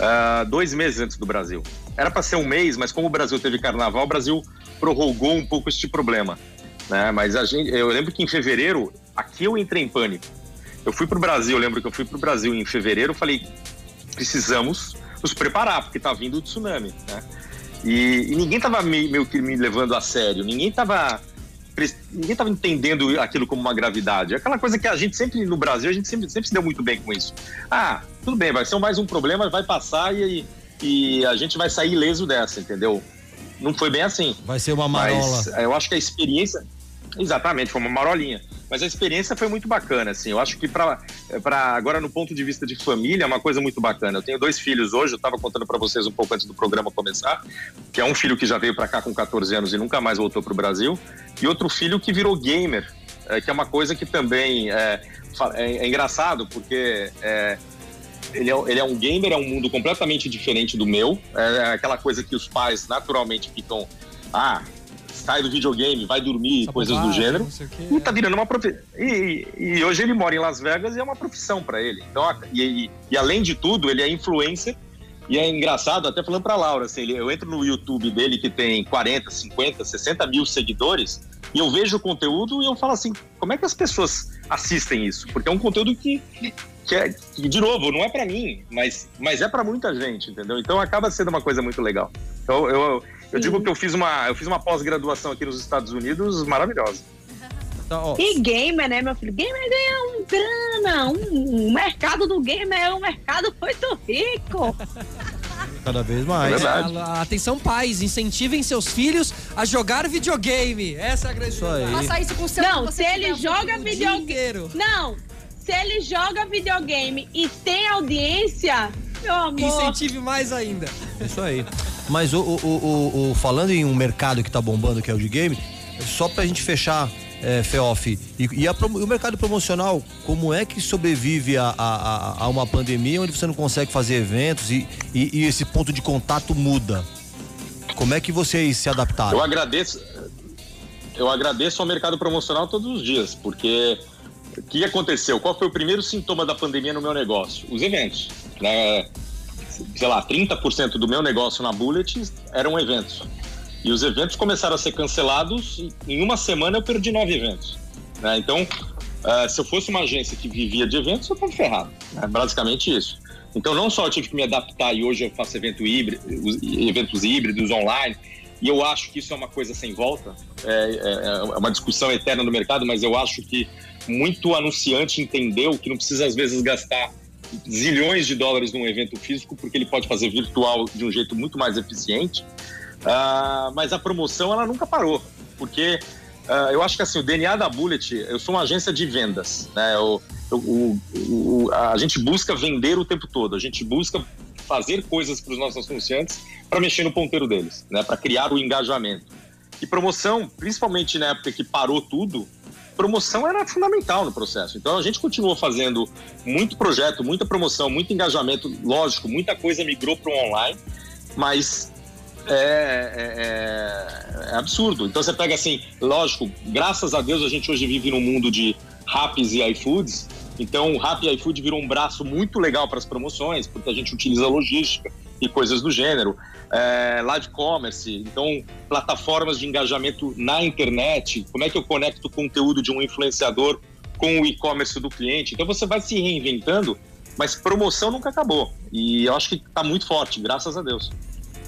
ah, dois meses antes do Brasil. Era para ser um mês, mas como o Brasil teve carnaval, o Brasil prorrogou um pouco este problema. Né? Mas gente, eu lembro que em fevereiro, aqui eu entrei em pânico. Eu fui para o Brasil, eu lembro que eu fui para o Brasil em fevereiro, falei, precisamos nos preparar, porque tá vindo o tsunami, né? E, e ninguém tava me- meio que me levando a sério, ninguém tava pres- ninguém tava entendendo aquilo como uma gravidade. Aquela coisa que a gente sempre no Brasil, a gente sempre, sempre se deu muito bem com isso. Ah, tudo bem, vai ser mais um problema, vai passar e, e a gente vai sair ileso dessa, entendeu? Não foi bem assim. Vai ser uma marola. Mas é, eu acho que a experiência. Exatamente, foi uma marolinha. Mas a experiência foi muito bacana, assim. Eu acho que para agora no ponto de vista de família é uma coisa muito bacana. Eu tenho dois filhos hoje, eu estava contando para vocês um pouco antes do programa começar, que é um filho que já veio para cá com 14 anos e nunca mais voltou para o Brasil, e outro filho que virou gamer, é, que é uma coisa que também é, é- é engraçado, porque é, ele é, ele é um gamer, é um mundo completamente diferente do meu. É aquela coisa que os pais naturalmente ficam. Ah, sai do videogame, vai dormir, coisas do gênero. E tá virando uma profissão. E, e hoje ele mora em Las Vegas e é uma profissão para ele. Então, e, e- e além de tudo, ele é influencer. E é engraçado, até falando pra Laura, assim, eu entro no YouTube dele que tem 40, 50, 60 mil seguidores e eu vejo o conteúdo e eu falo assim, como é que as pessoas assistem isso? Porque é um conteúdo que, que, é, que de novo, não é pra mim, mas, mas é pra muita gente, entendeu? Então acaba sendo uma coisa muito legal. Então eu, Eu digo que eu fiz uma, eu fiz uma pós-graduação aqui nos Estados Unidos maravilhosa. Então, e gamer, né, meu filho? Gamer ganha um grana. Um, um mercado do gamer é um mercado muito rico. Cada vez mais. É Atenção, pais, incentivem seus filhos a jogar videogame. Essa é a grande Isso aí. Faça isso com o seu Não, se ele joga videogame. Não, se ele joga videogame e tem audiência, meu amor. Incentive mais ainda. Isso aí. Mas o, o, o, falando em um mercado que tá bombando, que é o de game, só pra gente fechar, é, Feoff, e, e a o mercado promocional, como é que sobrevive a, a, a- a uma pandemia onde você não consegue fazer eventos e, e- e esse ponto de contato muda? Como é que vocês se adaptaram? Eu agradeço, eu agradeço ao mercado promocional todos os dias, porque o que aconteceu? Qual foi o primeiro sintoma da pandemia no meu negócio? Os eventos. Né? Sei lá, 30% do meu negócio na Bullet eram eventos. E os eventos começaram a ser cancelados. e Em uma semana eu perdi nove eventos. né? Então, ah, se eu fosse uma agência que vivia de eventos, eu estava ferrado. É basicamente isso. Então, não só eu tive que me adaptar e hoje eu faço evento híbrido, os- eventos híbridos online, e eu acho que isso é uma coisa sem volta, é, é- é uma discussão eterna no mercado, mas eu acho que muito anunciante entendeu que não precisa, às vezes, gastar zilhões de dólares num evento físico, porque ele pode fazer virtual de um jeito muito mais eficiente. Ah, mas a promoção, ela nunca parou, porque ah, eu acho que assim, o DNA da Bullet, eu sou uma agência de vendas, né? Eu- eu- o- o- a gente busca vender o tempo todo, a gente busca fazer coisas para os nossos anunciantes para mexer no ponteiro deles, né? Para criar o engajamento. E promoção, principalmente na época que parou tudo, promoção era fundamental no processo. Então a gente continuou fazendo muito projeto, muita promoção, muito engajamento. Lógico, muita coisa migrou para o online, mas é, é- é absurdo. Então você pega assim, lógico, graças a Deus a gente hoje vive num mundo de Raps e iFoods. Então o Rap e iFood virou um braço muito legal para as promoções, porque a gente utiliza logística e coisas do gênero. É, live commerce, então plataformas de engajamento na internet. Como é que eu conecto o conteúdo de um influenciador com o e-commerce do cliente? Então você vai se reinventando, mas promoção nunca acabou. E eu acho que está muito forte, graças a Deus.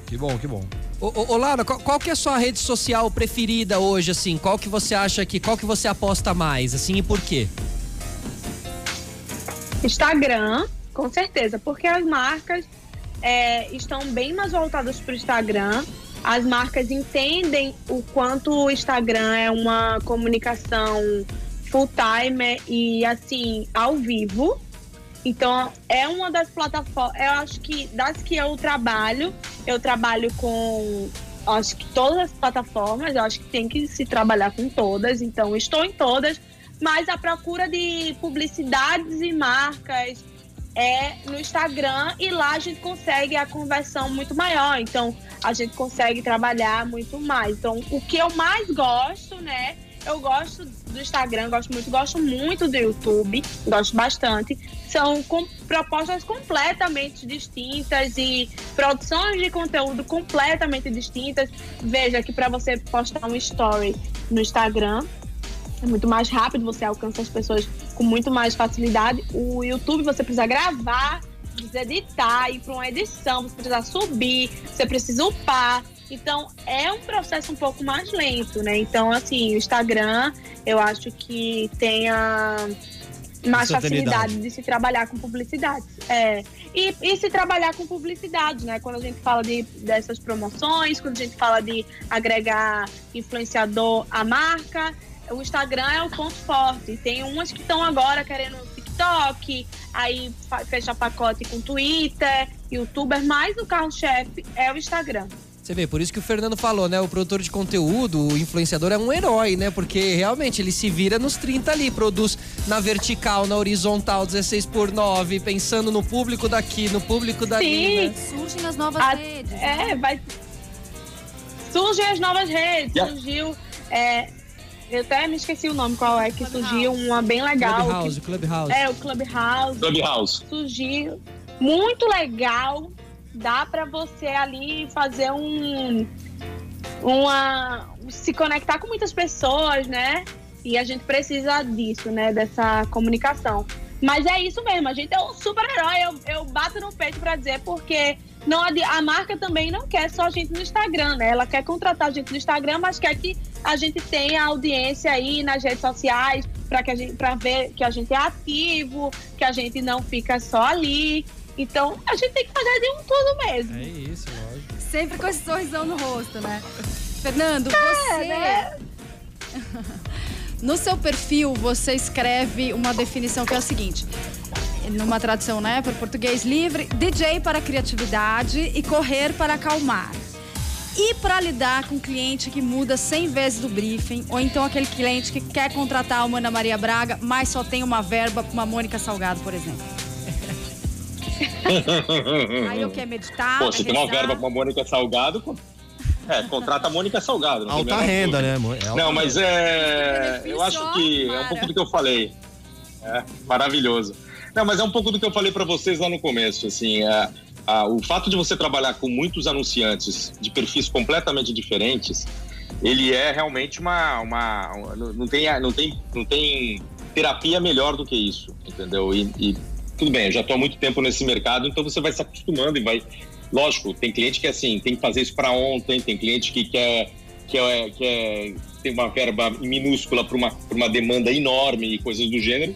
Que bom, que bom. Ô, ô, ô, Laura, qual, qual que é a sua rede social preferida hoje, assim? Qual que você acha que, qual que você aposta mais, assim, e por quê? Instagram, com certeza, porque as marcas é, estão bem mais voltadas para o Instagram. As marcas entendem o quanto o Instagram é uma comunicação full time e assim ao vivo. Então é uma das plataformas. Eu acho que das que eu trabalho, eu trabalho com acho que todas as plataformas. Eu acho que tem que se trabalhar com todas. Então estou em todas mas a procura de publicidades e marcas é no Instagram e lá a gente consegue a conversão muito maior. Então a gente consegue trabalhar muito mais. Então o que eu mais gosto, né? Eu gosto do Instagram, gosto muito, gosto muito do YouTube, gosto bastante. São com propostas completamente distintas e produções de conteúdo completamente distintas. Veja que para você postar um story no Instagram, é muito mais rápido, você alcança as pessoas com muito mais facilidade. O YouTube você precisa gravar, precisa editar, ir para uma edição, você precisa subir, você precisa upar. Então é um processo um pouco mais lento, né? Então, assim, o Instagram eu acho que tem a mais facilidade de se trabalhar com publicidade. É. E, e se trabalhar com publicidade, né? Quando a gente fala de, dessas promoções, quando a gente fala de agregar influenciador à marca, o Instagram é o ponto forte. Tem umas que estão agora querendo TikTok, aí fecha pacote com Twitter, YouTuber, mas o carro-chefe é o Instagram. Você vê, por isso que o Fernando falou, né? O produtor de conteúdo, o influenciador é um herói, né? Porque realmente ele se vira nos 30 ali, produz na vertical, na horizontal, 16 por 9, pensando no público daqui, no público dali. Sim. Né? Surgem as novas A- redes. É, né? vai. Surgem as novas redes. Yeah. Surgiu. é, eu até me esqueci o nome qual é, que Clubhouse. surgiu uma bem legal. Clubhouse, Clubhouse. que- é, o Clubhouse. Clubhouse. surgiu muito legal. Dá para você ali fazer um uma se conectar com muitas pessoas, né? E a gente precisa disso, né? Dessa comunicação. Mas é isso mesmo, a gente é um super-herói. Eu, eu bato no peito para dizer, porque não a marca também não quer só a gente no Instagram, né? Ela quer contratar a gente no Instagram, mas quer que a gente tenha audiência aí nas redes sociais para que a gente para ver que a gente é ativo, que a gente não fica só ali. Então, a gente tem que fazer de um tudo mesmo. É isso, lógico. Sempre com esse sorrisão no rosto, né? Fernando, é, você né? No seu perfil, você escreve uma definição que é a seguinte: numa tradução, né, para português livre, DJ para criatividade e correr para acalmar. E para lidar com um cliente que muda 100 vezes do briefing, ou então aquele cliente que quer contratar uma Ana Maria Braga, mas só tem uma verba para uma Mônica Salgado, por exemplo. Aí eu quero meditar. Pô, se tem uma verba para uma Mônica Salgado, é, contrata a Mônica Salgado. Alta renda, né? É alta não, mas é. Eu acho que é um pouco do que eu falei. É, maravilhoso. Não, mas é um pouco do que eu falei para vocês lá no começo. Assim, é, a, o fato de você trabalhar com muitos anunciantes de perfis completamente diferentes, ele é realmente uma. uma, uma não, tem, não, tem, não tem terapia melhor do que isso, entendeu? E, e tudo bem, eu já estou há muito tempo nesse mercado, então você vai se acostumando e vai Lógico, tem cliente que assim, tem que fazer isso para ontem, tem cliente que quer, quer, quer ter uma verba minúscula para uma, uma demanda enorme e coisas do gênero.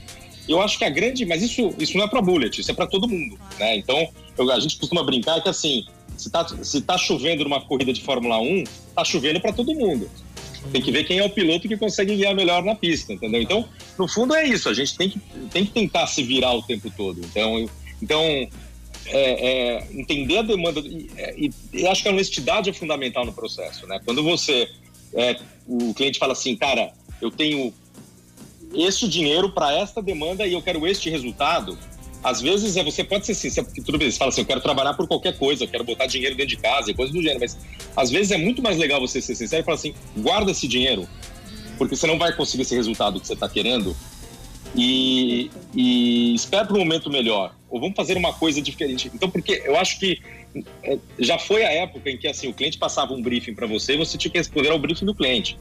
Eu acho que a grande, mas isso, isso não é para bullet, isso é para todo mundo, né? Então, eu, a gente costuma brincar que assim, se tá, se tá chovendo numa corrida de Fórmula 1, tá chovendo para todo mundo. Tem que ver quem é o piloto que consegue guiar melhor na pista, entendeu? Então, no fundo é isso, a gente tem que, tem que tentar se virar o tempo todo. Então, então é, é, entender a demanda é, e, e, acho que a honestidade é fundamental no processo, né? Quando você é, o cliente fala assim, cara, eu tenho este dinheiro para esta demanda e eu quero este resultado. Às vezes é você pode ser sincero, porque tudo bem, você fala assim, eu quero trabalhar por qualquer coisa, eu quero botar dinheiro dentro de casa e coisas do gênero, mas às vezes é muito mais legal você ser sincero e falar assim, guarda esse dinheiro, porque você não vai conseguir esse resultado que você está querendo e, e espera para um momento melhor. Ou vamos fazer uma coisa diferente. Então, porque eu acho que é, já foi a época em que assim o cliente passava um briefing para você e você tinha que responder ao briefing do cliente.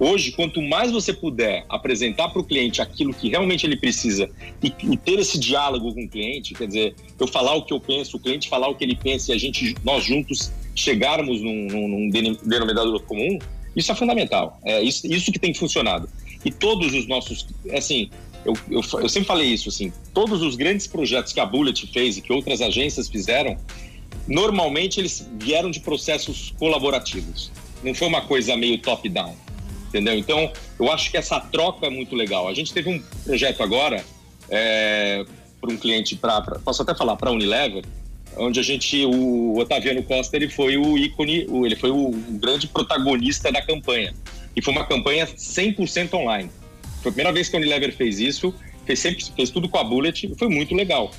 Hoje, quanto mais você puder apresentar para o cliente aquilo que realmente ele precisa e, e, ter esse diálogo com o cliente, quer dizer, eu falar o que eu penso, o cliente falar o que ele pensa e a gente, nós juntos chegarmos num, num, denominador comum, isso é fundamental. É isso, isso que tem funcionado. E todos os nossos, assim, eu, eu, eu, sempre falei isso, assim, todos os grandes projetos que a Bullet fez e que outras agências fizeram, normalmente eles vieram de processos colaborativos. Não foi uma coisa meio top-down, entendeu? Então, eu acho que essa troca é muito legal. A gente teve um projeto agora é, para um cliente, pra, pra, posso até falar, para a Unilever, onde a gente, o Otaviano Costa, ele foi o ícone, ele foi o, grande protagonista da campanha. E foi uma campanha 100% online. Foi a primeira vez que a Unilever fez isso, fez, sempre, fez tudo com a Bullet, foi muito legal.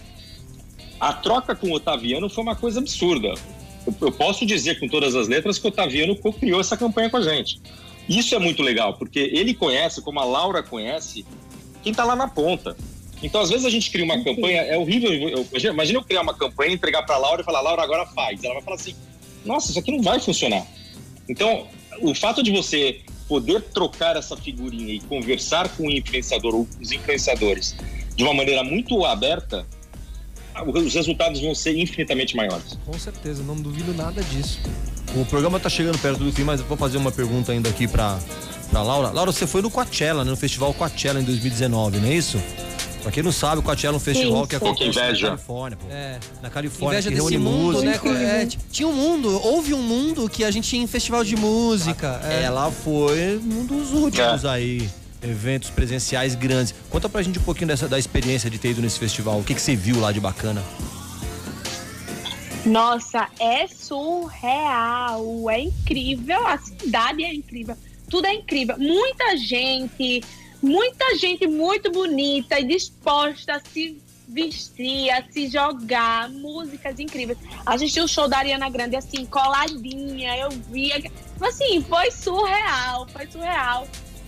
A troca com o Otaviano foi uma coisa absurda. Eu, eu posso dizer com todas as letras que o Otaviano criou essa campanha com a gente. Isso é muito legal, porque ele conhece, como a Laura conhece, quem está lá na ponta. Então, às vezes a gente cria uma campanha, é horrível. Eu, imagina eu criar uma campanha, entregar para a Laura e falar, Laura, agora faz. Ela vai falar assim: nossa, isso aqui não vai funcionar. Então, o fato de você poder trocar essa figurinha e conversar com o influenciador ou com os influenciadores de uma maneira muito aberta, os resultados vão ser infinitamente maiores. Com certeza, não duvido nada disso. O programa está chegando perto do fim, mas vou fazer uma pergunta ainda aqui para para Laura. Laura, você foi no Coachella, né, no Festival Coachella em 2019, não é isso? Pra quem não sabe, o Coachella é um festival Sim, que acontece na Califórnia, pô. É. Na Califórnia, inveja que reúne mundo, né? música. Né? É, tinha um mundo, houve um mundo que a gente tinha em festival de música. É. Ela foi um dos últimos é. aí eventos presenciais grandes. Conta pra gente um pouquinho dessa, da experiência de ter ido nesse festival. O que, que você viu lá de bacana? Nossa, é surreal, é incrível, a cidade é incrível, tudo é incrível. Muita gente, muita gente muito bonita e disposta a se vestir, a se jogar, músicas incríveis. Assisti o show da Ariana Grande assim, coladinha, eu via. Assim, foi surreal, foi surreal.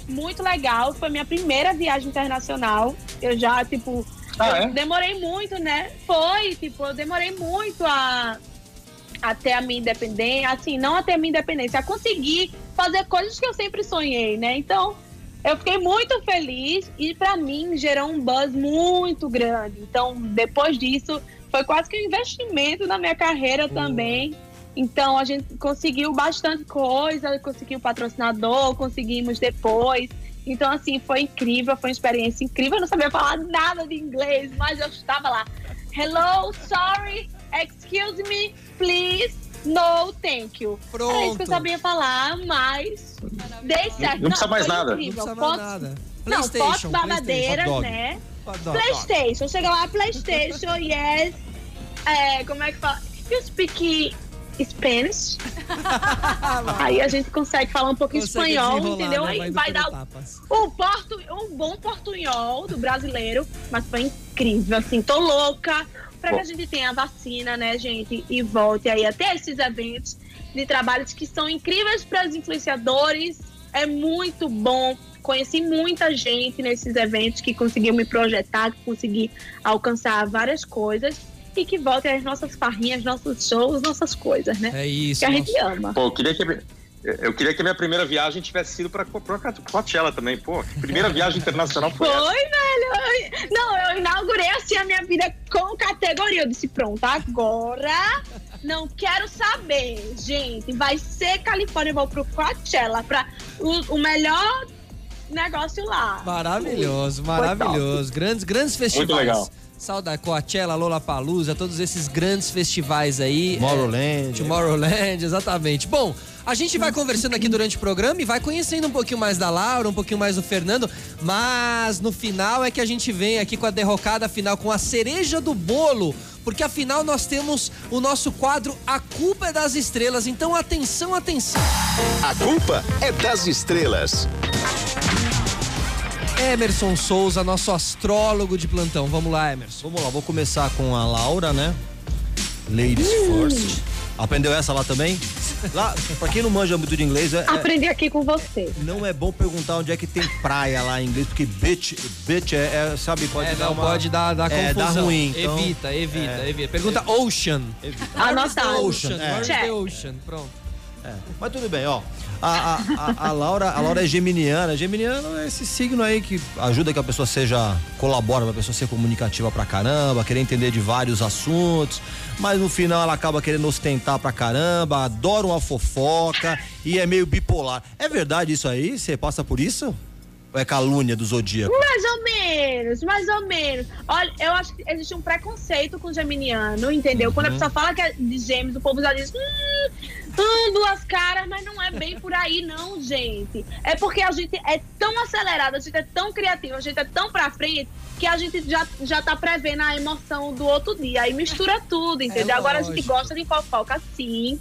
Muito legal, foi minha primeira viagem internacional. Eu já, tipo, ah, é? demorei muito, né? Foi, tipo, eu demorei muito a até a minha independência, assim, não até a minha independência, a conseguir fazer coisas que eu sempre sonhei, né? Então, eu fiquei muito feliz e para mim gerou um buzz muito grande. Então, depois disso, foi quase que um investimento na minha carreira também. Então, a gente conseguiu bastante coisa, conseguiu patrocinador, conseguimos depois. Então, assim, foi incrível, foi uma experiência incrível. Eu não sabia falar nada de inglês, mas eu estava lá. Hello, sorry, excuse me, please, no, thank you. Pronto. É isso que eu sabia falar, mas dei certo. Não precisa mais nada. incrível. Não precisa mais Fotos- nada. Não, fotos babadeiras, né? PlayStation. Chega lá, PlayStation, yes. É, como é que fala? You speak Spanish? Aí a gente consegue falar um pouquinho Consegue espanhol, entendeu? né? Aí vai dar um, portu, um bom portunhol do brasileiro, mas foi incrível, assim, tô louca pra que a gente tenha a vacina, né, gente, e volte aí até esses eventos de trabalhos que são incríveis para os influenciadores, é muito bom. Conheci muita gente nesses eventos que conseguiu me projetar, que consegui alcançar várias coisas e que voltem as nossas farrinhas, nossos shows, nossas coisas, né? É isso. Que a gente nossa. ama. Pô, queria que. Eu queria que a minha primeira viagem tivesse sido pra, pra Coachella também. Pô, primeira viagem internacional foi Foi, essa. velho. Não, eu inaugurei assim a minha vida com categoria. Eu disse, pronto, agora não quero saber, gente. Vai ser Califórnia, eu vou pro Coachella, pra o, o melhor negócio lá. Maravilhoso, maravilhoso. Grandes, grandes festivais. Muito legal. Saudade, Coachella, Lollapalooza, todos esses grandes festivais aí. Tomorrowland. É, Tomorrowland, exatamente. Bom, a gente vai conversando aqui durante o programa e vai conhecendo um pouquinho mais da Laura, um pouquinho mais do Fernando, mas no final é que a gente vem aqui com a derrocada final, com a cereja do bolo, porque afinal nós temos o nosso quadro A Culpa é das Estrelas. Então atenção, atenção. A culpa é das estrelas. Emerson Souza, nosso astrólogo de plantão. Vamos lá, Emerson. Vamos lá, vou começar com a Laura, né? Ladies first. Aprendeu essa lá também? Lá, pra quem não manja muito de inglês, é- é- Aprendi aqui com você. não é bom perguntar onde é que tem praia lá em inglês, porque bitch, bitch é, é, sabe, pode É, dar não, uma... pode dar, dar é, confusão. dá ruim, então- evita, evita, evita. Pergunta Ocean. Anotado. Ocean. é. Where's Check. the Ocean? Pronto. É, mas tudo bem, ó. A, a, a, a Laura, a Laura é geminiana. Geminiano é esse signo aí que ajuda que a pessoa seja, colabora pra pessoa ser comunicativa pra caramba, querer entender de vários assuntos, mas no final ela acaba querendo ostentar pra caramba, adora uma fofoca e é meio bipolar. É verdade isso aí? Você passa por isso? Ou é calúnia do zodíaco? Mais ou menos, mais ou menos. Olha, eu acho que existe um preconceito com o geminiano, entendeu? Quando a pessoa fala que é de gêmeos, o povo já diz, hum, hum, duas caras, mas não é bem por aí, não, gente. É porque a gente é tão acelerada, a gente é tão criativa, a gente é tão pra frente, que a gente já, já tá prevendo a emoção do outro dia. Aí mistura tudo, entendeu? Agora a gente gosta de fofoca sim.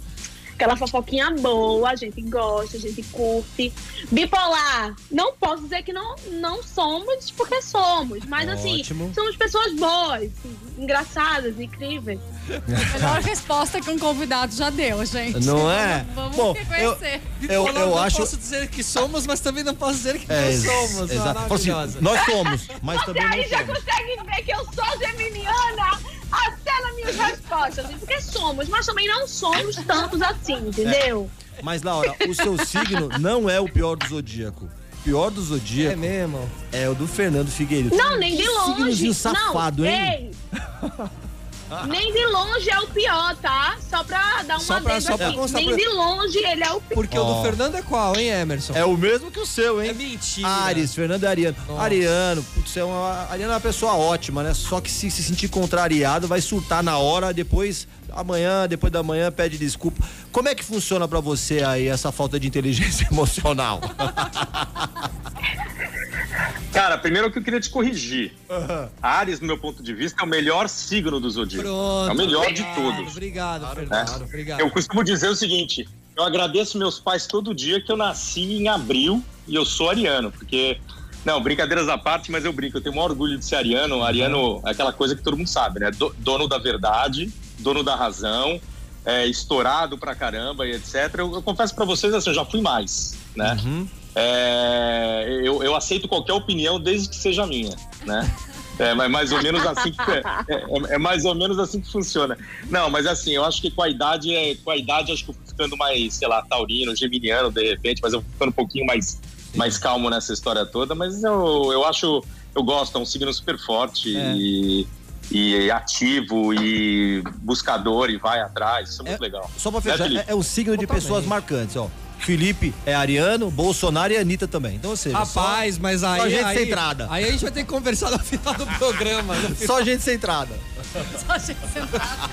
Aquela fofoquinha boa, a gente gosta, a gente curte. Bipolar, não posso dizer que não, não somos, porque somos. Mas Ótimo. assim, somos pessoas boas, engraçadas, incríveis. Melhor resposta que um convidado já deu, gente. Não é? Vamos Bom, reconhecer. Eu, eu não acho. posso dizer que somos, mas também não posso dizer que É, não somos. exato. Assim, nós somos, mas Você também aí não já somos. consegue ver que eu sou geminiana até nas minhas respostas. assim, Porque somos, mas também não somos tantos assim, entendeu? Mas, Laura, o seu signo não é o pior do zodíaco. O pior do É zodíaco mesmo. é, o do Fernando Figueiredo. Não, nem de longe. Signozinho safado, não, hein? Ei. Nem de longe é o pior, tá? Só pra dar uma Só pra- só pra constar Nem pra- de longe ele é o pior. Porque o Ó. do Fernando é qual, hein, Emerson? É o mesmo que o seu, É hein? mentira. Ares, Fernando e Ariano. Nossa. Ariano, putz, é uma, Ariano é uma pessoa ótima, né? Só que se se sentir contrariado, vai surtar na hora, depois, amanhã, depois da manhã, pede desculpa. Como é que funciona pra você aí essa falta de inteligência emocional? Cara, primeiro que eu queria te corrigir. Ares, no meu ponto de vista, é o melhor signo do zodíaco. Pronto. É o melhor de Obrigado, todos. Obrigado, Fernando. Obrigado. Eu costumo dizer o seguinte: eu agradeço meus pais todo dia que eu nasci em abril e eu sou ariano, porque. Não, brincadeiras à parte, mas eu brinco, eu tenho o maior orgulho de ser ariano. Ariano é aquela coisa que todo mundo sabe, né? Do- dono da verdade, dono da razão, é, estourado pra caramba e etc. Eu, eu confesso pra vocês, assim, eu já fui mais, né? Uhum. É, eu, eu aceito qualquer opinião desde que seja minha, né? É mais ou menos assim que é, é- é mais ou menos assim que funciona. Não, mas assim, eu acho que com a idade, é, com a idade acho que eu fui ficando mais, sei lá, taurino, geminiano de repente, mas eu fui ficando um pouquinho mais mais calmo nessa história toda, mas eu, eu acho, eu gosto, é um signo super forte É. e, e ativo e buscador e vai atrás, isso é muito É, legal. Só pra Né, fechar, é, é um signo de Totalmente. pessoas marcantes, ó. Felipe é ariano, Bolsonaro e Anitta também. Então, ou seja, Rapaz, mas aí. só gente aí, centrada. Aí a gente vai ter que conversar no final do programa. só, só gente centrada. Só gente.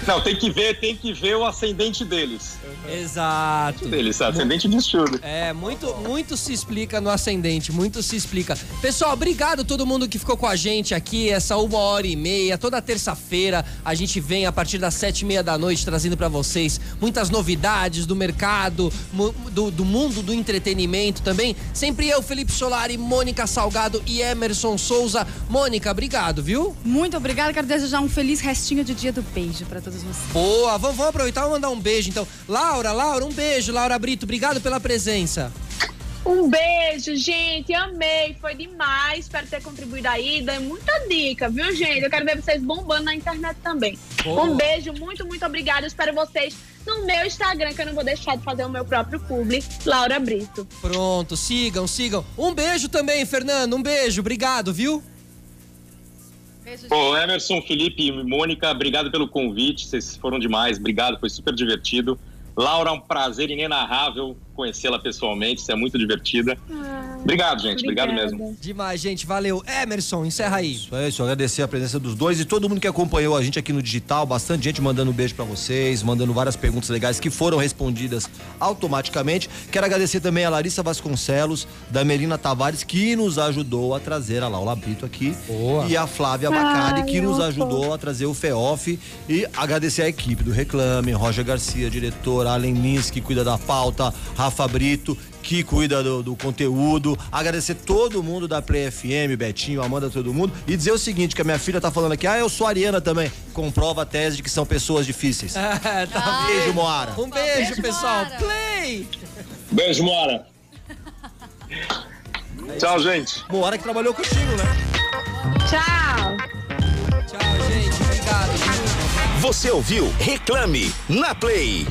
Não, tem que ver, tem que ver o ascendente deles. Exato. Deles, ascendente de estudo. É, muito, muito se explica no ascendente, muito se explica. Pessoal, obrigado a todo mundo que ficou com a gente aqui, essa uma hora e meia, toda terça-feira a gente vem a partir das sete e meia da noite trazendo pra vocês muitas novidades do mercado, do, do mundo do entretenimento também. Sempre eu, Felipe Solari, Mônica Salgado e Emerson Souza. Mônica, obrigado, viu? Muito obrigada. Quero desejar um feliz restinho de dia do beijo pra todos vocês. Boa, vamos, vamos aproveitar e mandar um beijo então. Laura, Laura, um beijo, Laura Brito, obrigado pela presença. Um beijo, gente. Amei. Foi demais. Espero ter contribuído aí. Dei muita dica, viu, gente? Eu quero ver vocês bombando na internet também. Boa. Um beijo, muito, muito obrigada. Espero vocês no meu Instagram, que eu não vou deixar de fazer o meu próprio publi, Laura Brito. Pronto, sigam, sigam. Um beijo também, Fernando, um beijo, obrigado, viu? Beijo. Pô, Emerson, Felipe e Mônica, obrigado pelo convite, vocês foram demais, obrigado, foi super divertido. Laura, um prazer inenarrável conhecê-la pessoalmente, você é muito divertida. Obrigado, gente, obrigado Obrigada. mesmo. Demais, gente, valeu. Emerson, encerra aí. Isso é isso, agradecer a presença dos dois e todo mundo que acompanhou a gente aqui no digital, bastante gente mandando um beijo pra vocês, mandando várias perguntas legais que foram respondidas automaticamente. Quero agradecer também a Larissa Vasconcelos, da Melina Tavares, que nos ajudou a trazer a Laura Brito aqui. Boa. E a Flávia Bacari, que nos ajudou a trazer o FEOF. E agradecer a equipe do Reclame, Roger Garcia, diretor, Allen Lins, que cuida da pauta, Rafa Brito, que cuida do, do conteúdo. Agradecer todo mundo da Play FM, Betinho, Amanda, todo mundo. E dizer o seguinte, que a minha filha tá falando aqui, ah, eu sou ariana também. Comprova a tese de que são pessoas difíceis. É, tá Beijo, Moara. Um beijo, Beijo, pessoal. Moara. Play! Beijo, Mora. Tchau, gente. Moara que trabalhou contigo, né? Tchau. Tchau, gente. Obrigado. Você ouviu Reclame na Play.